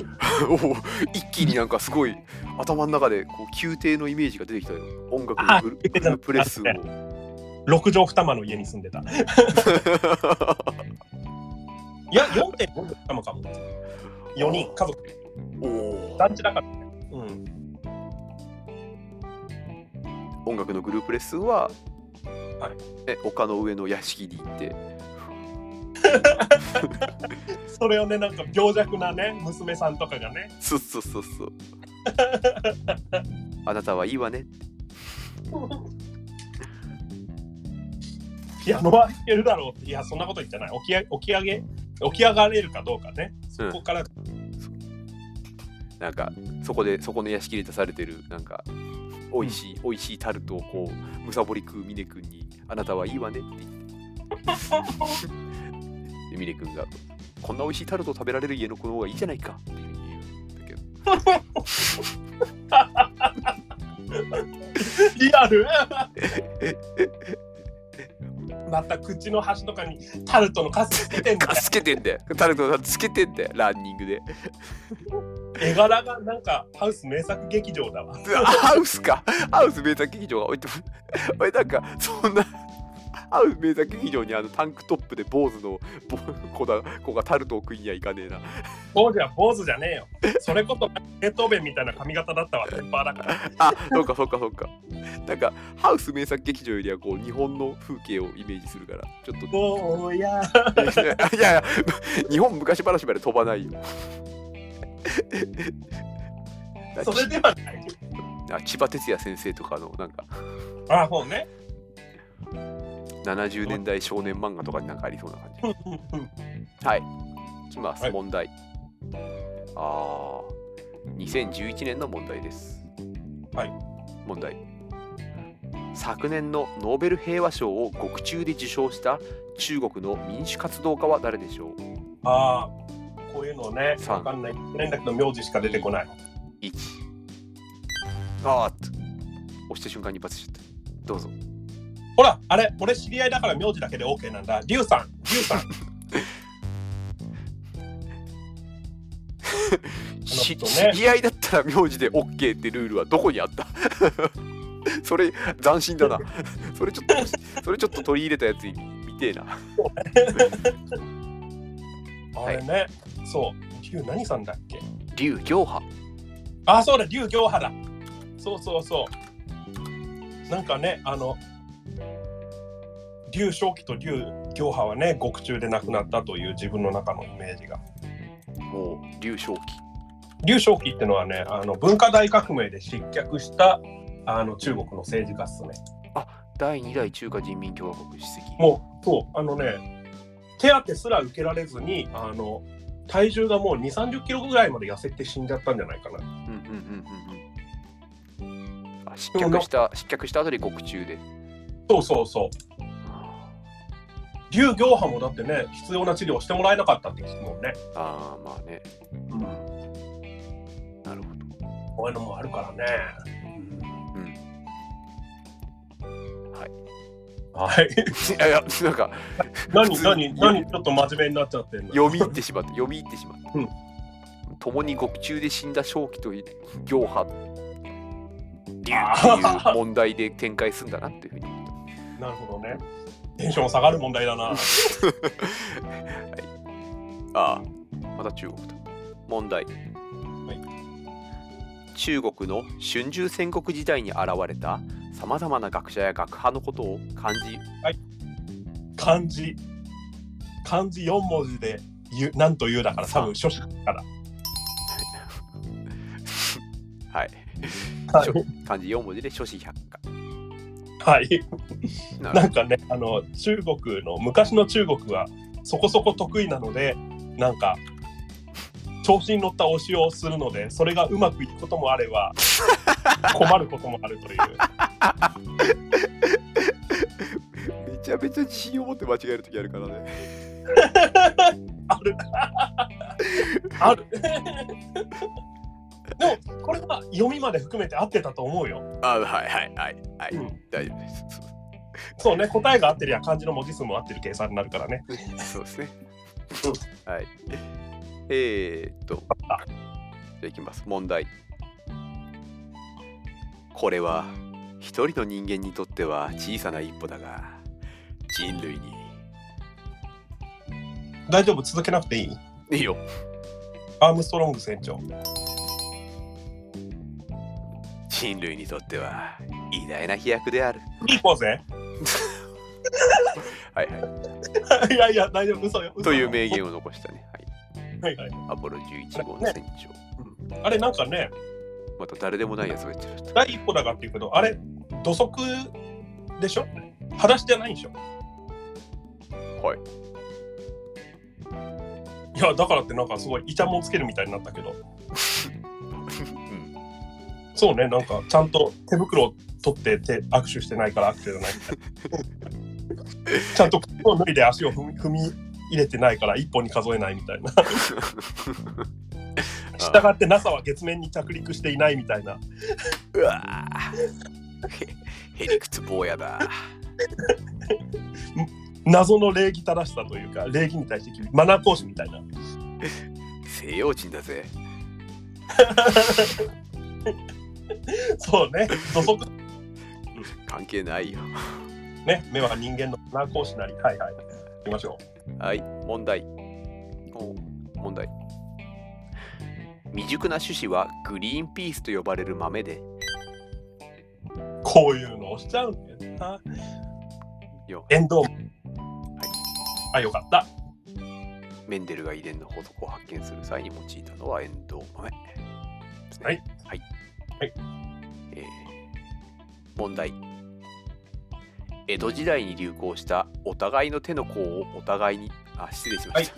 おお一気になんかすごい頭の中でこう宮廷のイメージが出てきたよ。音楽のあグルグループレッスンを。6畳二間の家に住んでた。いや、4.5畳かも。4人、家族。おお団地だからね。うん。音楽のグループレッスンは、はいえ丘の上の屋敷に行って それをね、なんか病弱なね、娘さんとかがね、そうそうそうそう あなたはいいわねピアノは弾けるだろうって。いや、そんなこと言ってない。起きあ起き上げ、起き上がれるかどうかね。そこから、なんかそこでそこの屋敷で出されてるなんか美味しい、美味しいタルトをこうむさぼり食う峰君にあなたはいいわね？って言って。で峰君がこんな美味しいタルトを食べられる家の子の方がいいじゃないかっていうふうに言うんだけど。リアル？また口の端とかにタルトのカスつけてんだよ。つけてんだよ。タルトつけてんだよ。ランニングで絵柄がなんかハウス名作劇場だわ。ハウスか。ハウス名作劇場が置いて俺なんかそんなハウス名作劇場にあのタンクトップで坊主のぼ子だ子がタルトを食いにはいかねえな。坊主は坊主じゃねえよ。それこそベートーベンみたいな髪型だったわ、テンパーだから。あそうかそうかそうか。なんかハウス名作劇場よりはこう日本の風景をイメージするから。ちょっと。もうやいやいや日本昔話まで飛ばないよ それではない。あ千葉哲也先生とかのなんかあ、そうね。70年代少年漫画とかになんかありそうな感じはい。いきます、はい問題。ああ、2011年の問題です。はい。問題。昨年のノーベル平和賞を獄中で受賞した中国の民主活動家は誰でしょう？ああ、こういうのね、さんわかんない。ないんだけど、名字しか出てこない。?1。あーっと。押した瞬間に一発しちゃった。どうぞ。ほら、あれ、俺知り合いだから名字だけで OK なんだ。リュウさん、リュウさん。し知り合いだったら名字で OK ってルールはどこにあった？それ斬新だな。それちょっと、それちょっと取り入れたやつに見てえな。あれね、そう、リュウ何さんだっけ？劉行派。あ、そうだ、リュウ行派だ。そうそうそう。なんかね、あの、劉正気と劉行派はね、獄中で亡くなったという自分の中のイメージが。もう、劉正気。劉正気ってのはね、あの文化大革命で失脚したあの中国の政治家っすね。第二代中華人民共和国主席。もう、そう、あのね、手当てすら受けられずに、あの体重がもう2、30キロぐらいまで痩せて死んじゃったんじゃないかな。失脚した、失脚した後で獄中で。そうそうそう。劉行派もだってね、必要な治療をしてもらえなかったって聞くもんね。ああ、まあね。うん、なるほど。こういうのもあるからね。うん。はい。いやいや、なんか、何、何、何、ちょっと真面目になっちゃってんの？読み入ってしまった。読み入ってしまった。うん共に獄中で死んだ正気と行派。竜っていう問題で展開するんだなっていうふうに。なるほどね。テンション下がる問題だな。はい。ああ、また中国だ。問題。中国の春秋戦国時代に現れたさまざまな学者や学派のことを漢字漢字。漢字4文字で言う、なんと言うだから、多分初心から。はいはい漢字4文字で諸子百はい。科なるなんかね、あの、中国の、昔の中国はそこそこ得意なので、なんか、調子に乗った推しをするので、それがうまくいくこともあれば、困ることもあるという。めちゃめちゃ自信を持って間違える時あるからね ある。ある。でも、これは読みまで含めて合ってたと思うよ。あはいはいはいはい、うん大丈夫ですそうね、答えが合ってりゃ漢字の文字数も合ってる計算になるからね。そうですね。はい。えー、っと、じゃあいきます。問題。これは、一人の人間にとっては小さな一歩だが、人類に。大丈夫、続けなくていい？いいよ。アームストロング船長。人類にとっては偉大な飛躍である。いいポーズね。はいはい。いやいや、大丈夫、嘘よ。嘘という名言を残したね。はい、はいはい。アポロ11号の船長。あれ、なんかね、また誰でもないやつが言っ。第一歩だがって言うけど、あれ、土足でしょ？裸足じゃないんでしょ？はい。いや、だからってなんかすごいイチャモンつけるみたいになったけど、う んそうね、なんかちゃんと手袋を取って手握手してないから握手じゃないみたいな。ちゃんと靴を脱いで足を踏み踏み入れてないから一本に数えないみたいな。したがって NASA は月面に着陸していないみたいな。うわぁへへりくつ坊やだ。謎の礼儀正しさというか、礼儀に対してマナー講師みたいな。西洋人だぜ。そうね、土足関係ないよ。ね、目は人間のマナー講師なり。はいはい。行きましょはい、問題。お問題。未熟な種子はグリーンピースと呼ばれる豆で、う。こういうのをしちゃうんだよな。よエンドウ。あ、よかった。メンデルが遺伝の法則を発見する際に用いたのはエンドウ豆ね。はい。はい。はいえー問題。江戸時代に流行したお互いの手の甲をお互いに、あ、失礼しました。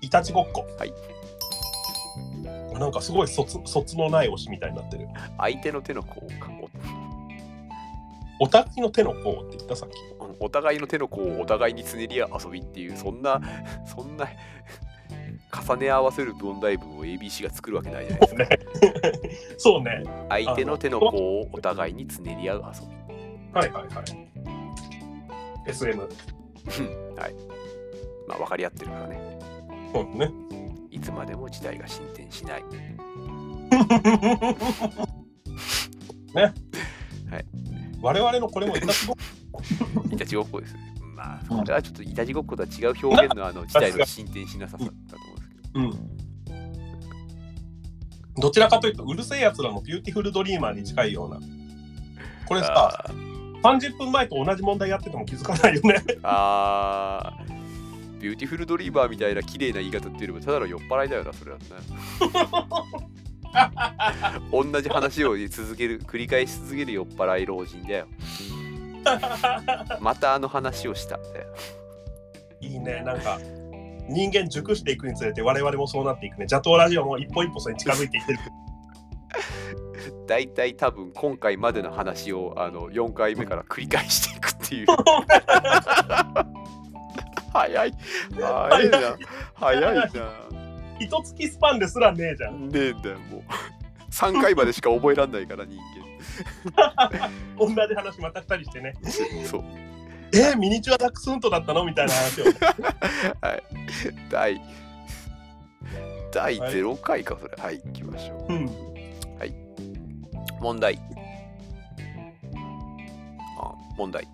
いたちごっこ。はい。なんかすごい卒卒のない推しみたいになってる。相手の手の甲をお互いの手の甲って言ったさっき。おお互いの手の甲をお互いにつねり合う遊びっていうそんな そんな 重ね合わせる問題文を ABC が作るわけないじゃないですか。そうね。相手の手の甲をお互いにつねり合う遊び。はいはいはい。SM。はい。まあ分かり合ってるからね。そうね。いつまでも時代が進展しない。ね。はい。我々のこれもいたちごっこ。いたちごっこです。まあ、それはちょっといたちごっことは違う表現のあの時代の進展しなささだと思うんですけど。うん。どちらかというと、うる星やつらのビューティフルドリーマーに近いような。これさ、30分前と同じ問題やってても気づかないよね。あー、ビューティフルドリーマーみたいな綺麗な言い方っていうよりもただの酔っ払いだよな、それはな。同じ話を続ける、繰り返し続ける酔っ払い老人だよ。またあの話をしたんだよ。いいね、なんか。人間熟していくにつれて我々もそうなっていくね。邪道ラジオも一歩一歩それに近づいていってる。大体多分今回までの話をあの4回目から繰り返していくっていう。早い。早いな。早いな。一月スパンですらねえじゃん。ねえんだよ、もう。3回までしか覚えらんないから、人 同じ話また二人してね。間。そう。えー、ミニチュアダックスフントだったの？みたいな話を。はい。第、第はい0回か、それ。はい、行きましょう。うん。問題。あ問題。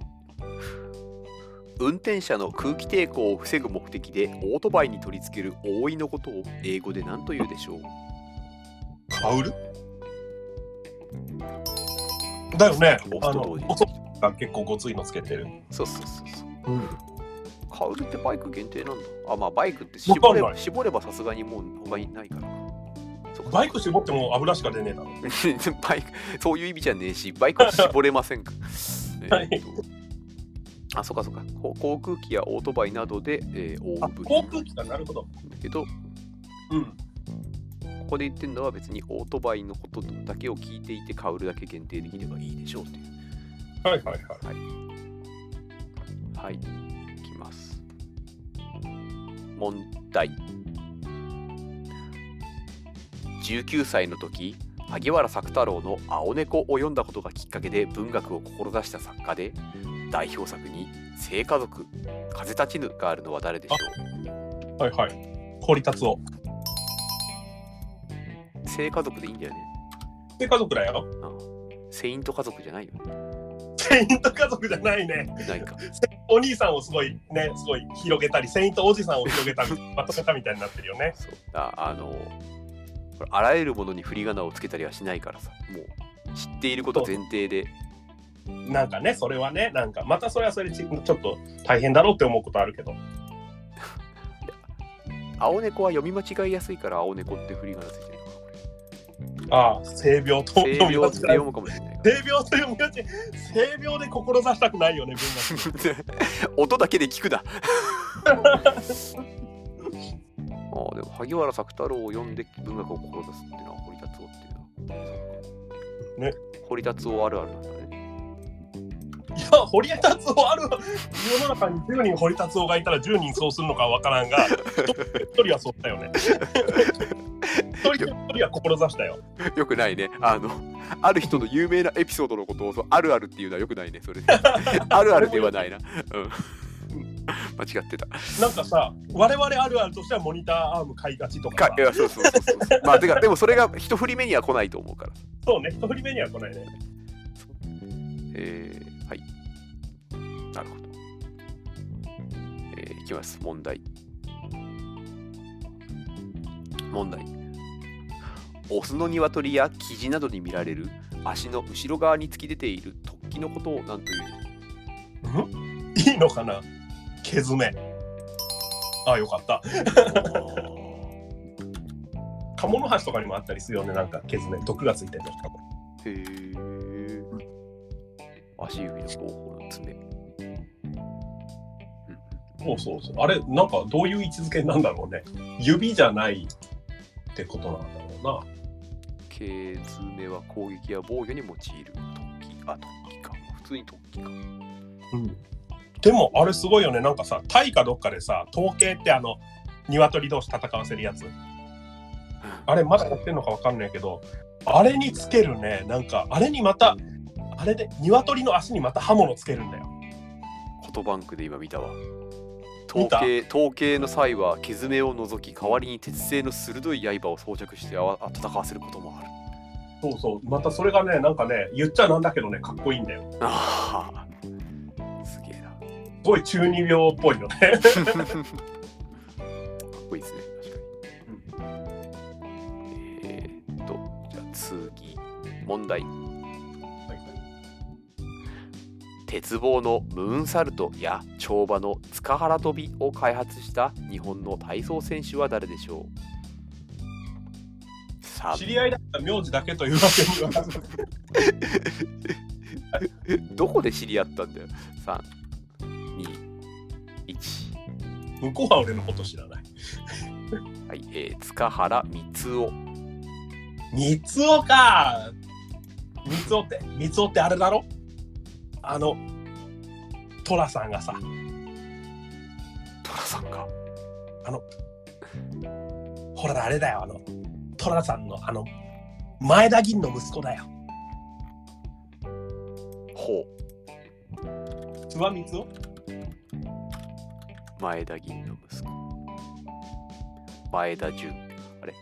運転者の空気抵抗を防ぐ目的でオートバイに取り付ける覆いのことを英語で何と言うでしょう？カウルだよね。あのオフと同時、にオフが結構ごついのつけてる。そうそうそうそう。うん。カウルってバイク限定なんだ。あ、まあバイクって絞れ絞ればさすがにもう他にないからバイク絞っても油しか出ねえだろ。バイクそういう意味じゃねえし、バイクは絞れませんか。は いえーとあ、そうかそうか。こ航空機やオートバイなどで、えー覆あう部、品航空機か、なるほど。だけど、うん。ここで言ってるのは別にオートバイのことだけを聞いていて、カウルだけ限定できればいいでしょういう。はいはいはい。はい。いきます。問題。19歳の時、萩原作太郎の青猫を読んだことがきっかけで文学を志した作家で、代表作に聖家族、風立ちぬがあるのは誰でしょはいはい。堀達夫。う聖家族でいいんだよね。で、家族だよ。セイント家族じゃないよね。セイント家族じゃないね。ないか。お兄さんをすごいね、すごい広げたり、セイントおじさんを広げたり、まとめたみたいになってるよね。そうああのこれあらゆるものに振り仮名をつけたりはしないからさもう知っていること前提で。なんかね、それはね、なんか、またそれはそれでちちょっと大変だろうって思うことあるけど。青猫は読み間違いやすいから青猫って振り仮名ついてるああ、性病と読み間違え病って読むかもしれない。性病と読み間違え、性病で志したくないよね、文学。音だけで聞くな ああでも萩原作太郎を読ん。で文学を志すっていうのは堀達夫っていうのはね。堀達夫あるあるなんだね。いや、堀達夫ある、世の中に10人堀達夫がいたら10人そうするのかは分からんが、一人はそうだよね。一人一人は志したよ。よくないね。あのある人の有名なエピソードのことをあるあるっていうのはよくないねそれ あるあるではないな。うん 間違ってたなんかさ、我々あるあるとしてはモニターアーム買いがちとかさかいやそうそうそうそうまあてかでもそれが一振り目には来ないと思うからそうね、一振り目には来ないね。えー、はい。なるほど。えーいきます。問題。問題。オスの鶏やキジなどに見られる足の後ろ側に突き出ている突起のことを何という？ん？いいのかな？毛爪。ああ、よかった。鴨の橋とかにもあったりするよね、なんか毛爪。毒がついてるのしかも。へえ。足指の後方の爪。そうそうそう。あれ、なんかどういう位置づけなんだろうね。指じゃないってことなんだろうな。毛爪は攻撃や防御に用いる突起。あ、突起か。普通に突起か。でもあれすごいよね。なんかさ、タイかどっかでさ、統計ってあの、鶏同士戦わせるやつ。あれまだやってんのかわかんないけど、あれにつけるね。なんか、あれにまた、あれで、鶏の足にまた刃物つけるんだよ。フォトバンクで今見たわ。統計統計の際は毛爪を除き代わりに鉄製の鋭い刃を装着して戦わせることもある。そうそう。またそれがね、なんかね、言っちゃなんだけどね、かっこいいんだよ。ああごい中二病っぽいのね。かっこいいですね、確かに。えー、っと、じゃあ次、問題。鉄棒のムーンサルトや跳馬の塚原跳びを開発した日本の体操選手は誰でしょう？さ知り合いだったら名字だけというわけには。あ どこで知り合ったんだよ ?3、向こうは俺のこと知らない。はい、えー、塚原光雄。三つおか三つおって、三つおってあれだろ？あの、トラさんがさ、トラさんか。ほらあれだよ、あの、トラさんのあの、前田銀の息子だよ。ほ諏訪三つお？う、前田銀の息子。前田純。あれ？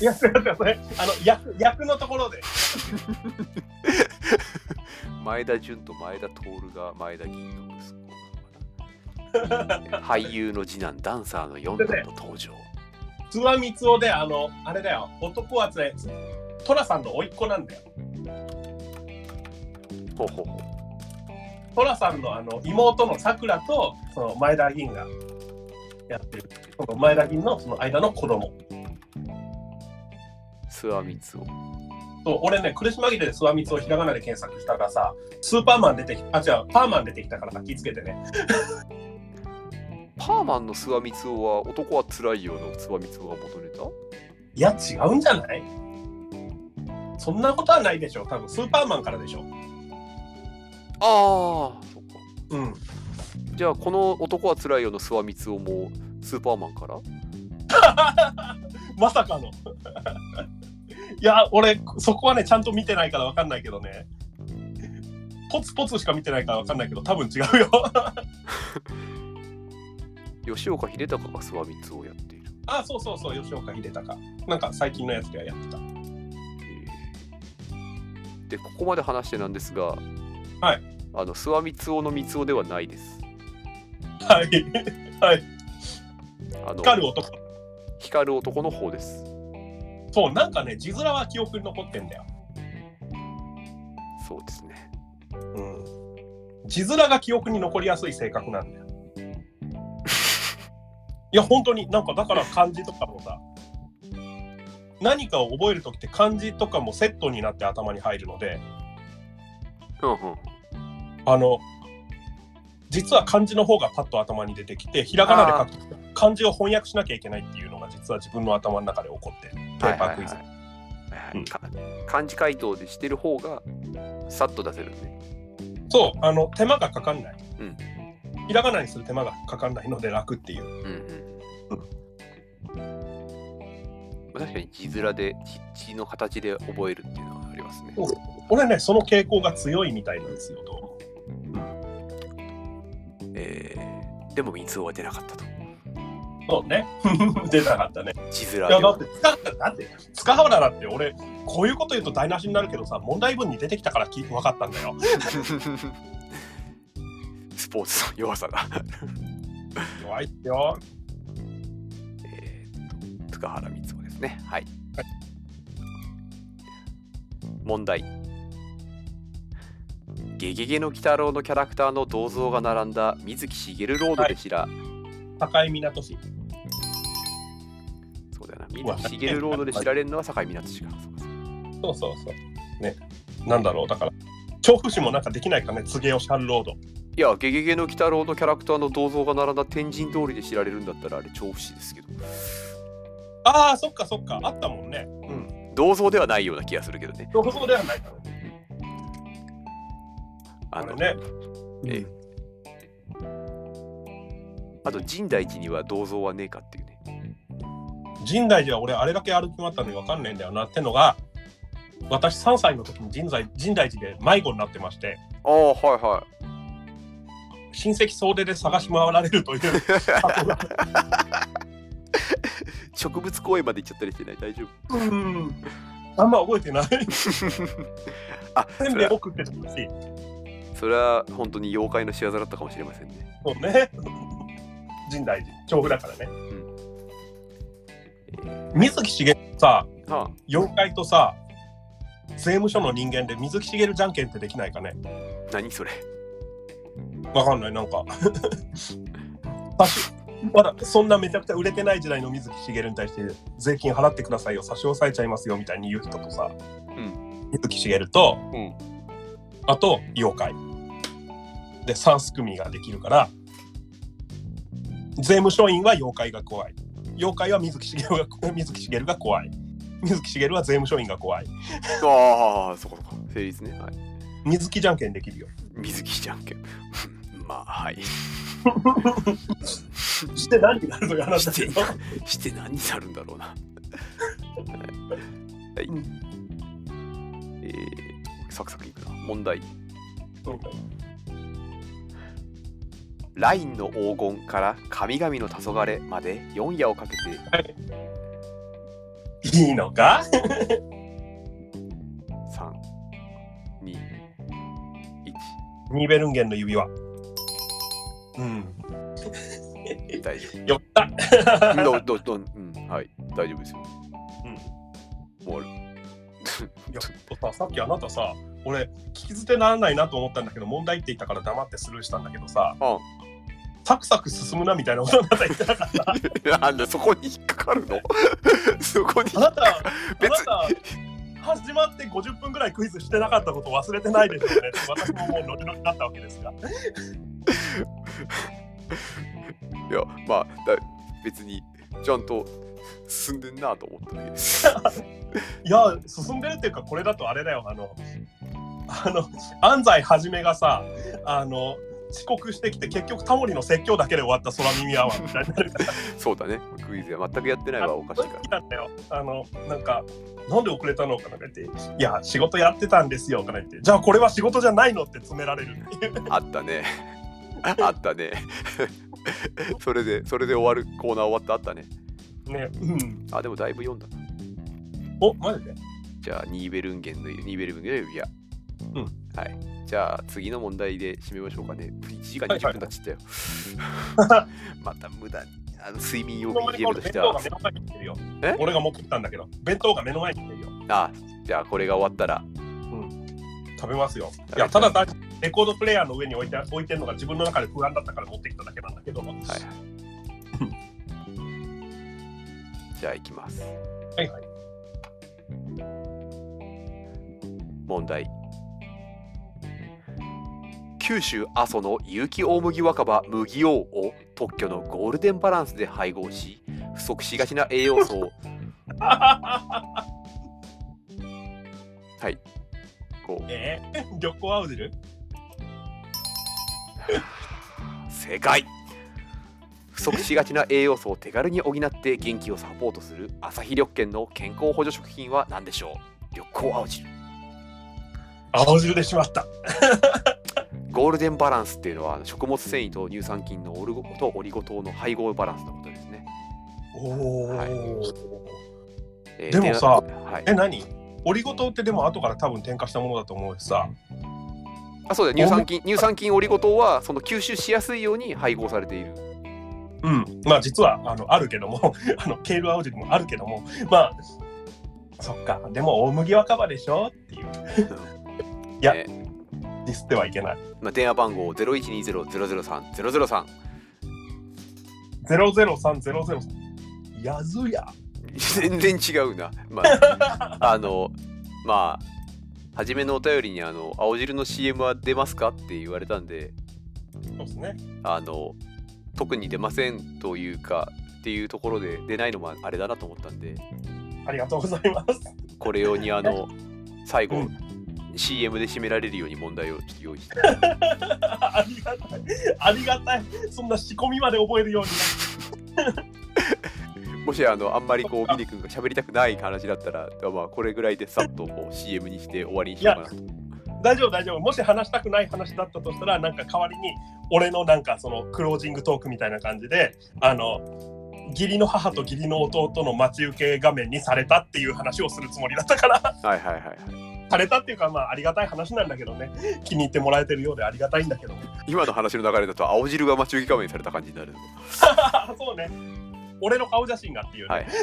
いや、すいません、それ、あの、役、役のところで。前田純と前田徹が前田銀の息子俳優の次男ダンサーの四男の登場諏訪三つおで、あの、あれだよ、男はつれ、トラさんの甥っ子なんだよ。ほうほうほうトラさんのあの妹のさくらとその前田銀がやってる。その前田銀のその間の子供。諏訪光雄そう俺ね、苦し紛れで諏訪光をひらがなで検索したらさ、スーパーマン出てきあ、違う、パーマン出てきたから気ぃつけてね。パーマンの諏訪光雄は男はつらいよの諏訪光雄が元ネタ？いや、違うんじゃない？そんなことはないでしょ。多分スーパーマンからでしょ。ああそっかうん。じゃあこの男はつらいよの諏訪光雄もスーパーマンから？まさかの。いや、俺、そこはね、ちゃんと見てないからわかんないけどね。ポツポツしか見てないからわかんないけど、多分違うよ。吉岡秀隆が諏訪光雄をやっているあ、そうそうそう、吉岡秀隆。なんか最近のやつではやってた。えーでここまで話してなんですが、はい、あの諏訪光雄の光雄ではないです。はい。はい。あの光る男。光る男の方です。そう、なんかね、字面は記憶に残ってんだよ。そうですね。うん。字面が記憶に残りやすい性格なんだよ。いや、本当になんかだから漢字とかもさ、何かを覚えるときって漢字とかもセットになって頭に入るので、うんうん。あの、実は漢字の方がパッと頭に出てきて、ひらがなで書くと漢字を翻訳しなきゃいけないっていうのが実は自分の頭の中で起こってる。ペーパークイズ。漢字回答でしてる方がさっと出せるね。そう、あの、手間がかかんない。うんひらがなにする手間がかかんないので楽っていう。うんうん。まあ確かに字面で字字の形で覚えるっていうのはありますね。俺ね、その傾向が強いみたいなんですよ、どうも。えーでも三つは出なかったと。そうね。出なかったね。字面いや、だって、塚だって、塚原だって俺、こういうこと言うと台無しになるけどさ、問題文に出てきたから聞いて分かったんだよ。スポーツの弱さが。弱いっすよ。えーっと塚原光雄ですね。はい。はい問題。ゲゲゲの鬼太郎のキャラクターの銅像が並んだ水木しげるロードで知ら、境港市。そうだよな水木しげるロードで知られるのは境港市か。そうかそうそう。ね。なんだろう、だから、調布市もなんかできないかね、柘植シャンロード。いや、ゲゲゲの鬼太郎のキャラクターの銅像が並んだ天神通りで知られるんだったらあれ調布市ですけど、ああ、そっかそっか、あったもんね。うん。銅像ではないような気がするけどね。調布そうではないからね。あのね。えあと深大寺には銅像はねえかっていうね。深大寺は俺あれだけ歩き回ったのに分かんないんだよなってのが私3歳の時に深大深大寺で迷子になってまして。ああ、はいは親戚総出で探し回られるという。植物公園まで行っちゃったりしてない？大丈夫？うん。あんま覚えてない。あせんべってたしそれは本当に妖怪の仕業だったかもしれませんね。そうね。深大寺。調布だからね。え水木しげるさーは妖怪とさ税務署の人間で水木しげるじゃんけんってできないかね。あ、何それ。わかんない、なんか。まだそんなめちゃくちゃ売れてない時代の水木しげるに対して税金払ってくださいよ。差し押さえちゃいますよみたいに言う人とさ、ん。水木しげると、うん。あと妖怪で3組ができるから税務署員は妖怪が怖い妖怪は水木しげるが 水木しげるが怖い水木しげるは税務署員が怖いああ、そこそこ。成立ね。はい。水木じゃんけんできるよ水木じゃんけん。まあ、はい。して何になるという話だけどして何になるんだろうな。はい。うんえー、サクサクいくな。問題。ラインの黄金から神々の黄昏まで4夜をかけて。いいのか？3、2、1。ニーベルンゲンの指輪。うん。大丈よった。夫。どどどうん、はい、大丈夫ですよ。うん。もう、いやささっきあなたさ俺聞き捨てならないなと思ったんだけど問題って言ったから黙ってスルーしたんだけどさあサクサク進むなみたいなことあなた言ってなかった。なんでそこに引っかかるの？そこに。あなた あな別た始まって50分ぐらいクイズしてなかったこと忘れてないですよね。私ももうノリノリだったわけですが。いやまあだ別にちゃんと進んでんなと思っただけです。いや進んでるっていうかこれだとあれだよ。あのあの安西はじめがさあの遅刻してきて結局タモリの説教だけで終わった空耳アワーみたいにな。そうだね。クイズは全くやってないわおかしいから。あの、なんか、なんで遅れたのかなか言って、いや、仕事やってたんですよとか言って、じゃあこれは仕事じゃないのって詰められる。あったね。あったね。それでそれで終わるコーナー終わった？あったね。ね、うん。あでもだいぶ読んだ。なお、マジで？じゃあニーベルンゲンのニーベルンゲンの指輪うん。はい。じゃあ次の問題で締めましょうかね。1時間20分経っちゃったよ、また無駄にあの睡眠用 BGM としては。俺が持ってきたんだけど、弁当が目の前に来てるよ。あじゃあこれが終わったら。食べますよ。いべや、ただ単にレコードプレイヤーの上に置いて置いてるのが自分の中で不安だったから持ってきただけなんだけど。はいはい。じゃあいきます。はい。問題九州阿蘇の有機大麦若葉麦王を特許のゴールデンバランスで配合し不足しがちな栄養素を。はい。こう。えー、旅行アウデル？正解。不足しがちな栄養素を手軽に補って元気をサポートする朝日緑健の健康補助食品は何でしょう？緑光青汁青汁でしまった。ゴールデンバランスっていうのは食物繊維と乳酸菌のオルゴとオリゴ糖の配合バランスのことですね。おお、はいえーでもさではいえ、、何？オリゴ糖ってでも後から多分添加したものだと思うしさ。あそうだ乳酸菌乳酸菌オリゴ糖はその吸収しやすいように配合されている。うん。まあ実はあのあるけども、あのケール青汁もあるけども、まあ、そっか。でも大麦若葉でしょ？っていう。いやえディスってはいけない。まあ、電話番号0120-003-003 00300やずや。全然違うな。まあ、あのまあ初めのお便りにあの青汁の CM は出ますかって言われたんでそうですね。あの特に出ませんというかっていうところで出ないのもあれだなと思ったんでありがとうございます。これ用にあの最後、うん CM で締められるように問題をちょっと用意して ありがたい。ありがたい。そんな仕込みまで覚えるように もしあのあんまりこうミニ君が喋りたくない話だったら、まあ、これぐらいでさっとこう CM にして終わりにしようかなとな。大丈夫、大丈夫。もし話したくない話だったとしたら、なんか代わりに、俺のなんかそのクロージングトークみたいな感じで、あの、義理の母と義理の弟の待ち受け画面にされたっていう話をするつもりだったから、はいはいはいはいされたっていうか、まあ、ありがたい話なんだけどね、気に入ってもらえてるようでありがたいんだけど。今の話の流れだと青汁が待ち受け画面にされた感じになる そうね。俺の顔写真がっていうね。はい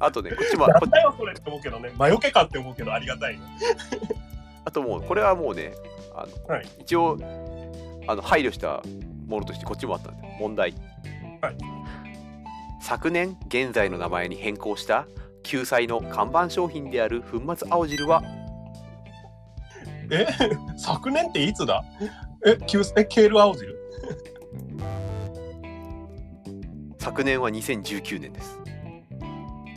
あとねこっちもなんこだよそれって思うけどね、魔除けかって思うけどありがたいね。あともうこれはもうねあの、はい一応あの配慮したものとしてこっちもあったんで問題、はい昨年現在の名前に変更した救済の看板商品である粉末青汁は？え？昨年っていつだ？え、急え？ケール青汁？昨年は2019年です、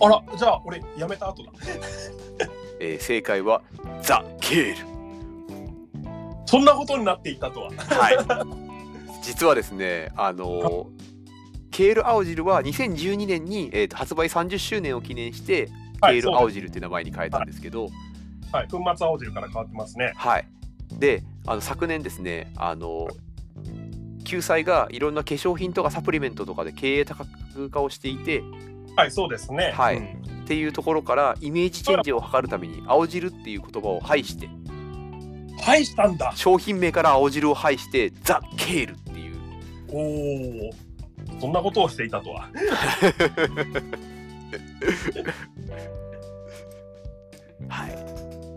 あら、じゃあ俺やめた後だ。えー正解はザ・ケール。そんなことになっていたとは。はい。実はですねあのーケール青汁は2012年に、えーと発売30周年を記念してケール青汁っていう名前に変えたんですけど、はい、粉末青汁から変わってますね。はい。で、あの昨年ですね、あの救済がいろんな化粧品とかサプリメントとかで経営多角化をしていてはい、そうですね。はいうんっていうところからイメージチェンジを図るために青汁っていう言葉を排してはい、したんだ。商品名から青汁を排してザ・ケールっていうおお。そんなことをしていたとは。はい。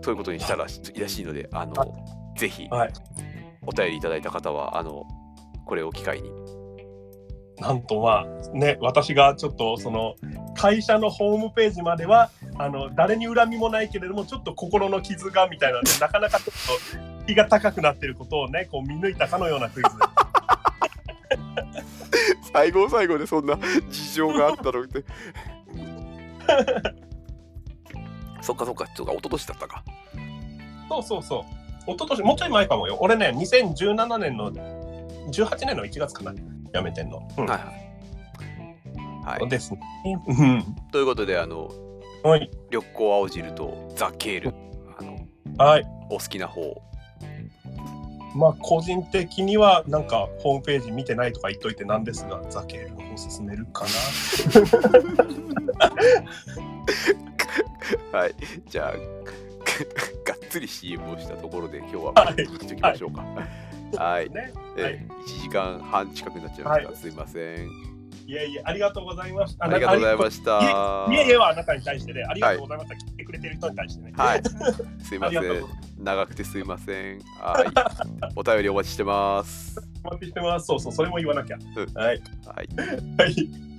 ということにしたらしいらしいのであのぜひはい。お便りいただいた方はあのこれを機会に。なんとまあね、私がちょっとその会社のホームページまではあの誰に恨みもないけれどもちょっと心の傷がみたいなのでなかなかちょっと気が高くなってることをねこう見抜いたかのようなクイズ 最後の最後でそんな事情があったのって。そっかそっかそうか一昨年だったか。そうそうそう。一昨年もうちょい前かもよ。俺ね2017年の18年の1月かな。やめてんの、うん。はいはい、はい、ですね。うん。ということであのはい。緑光青汁とザ・ケール。あのはい。お好きな方まあ個人的にはなんかホームページ見てないとか言っといてなんですがザケールの方進めるか はいじゃあ がっつり CM をしたところで今日はきましょうか、はい。ね。えはい1時間半近くなっちゃいました。すいません。いえいえ、ありがとうございました。ありがとうございましした。た。いえいえはあなたに対してね、ありがとうございました。聞いてくれてる人に対してね。はい。すいません。長くてすいません。はい。お便りお待ちしてます。お待ちしてます。そうそう、それも言わなきゃ。うんはい。はい。はい。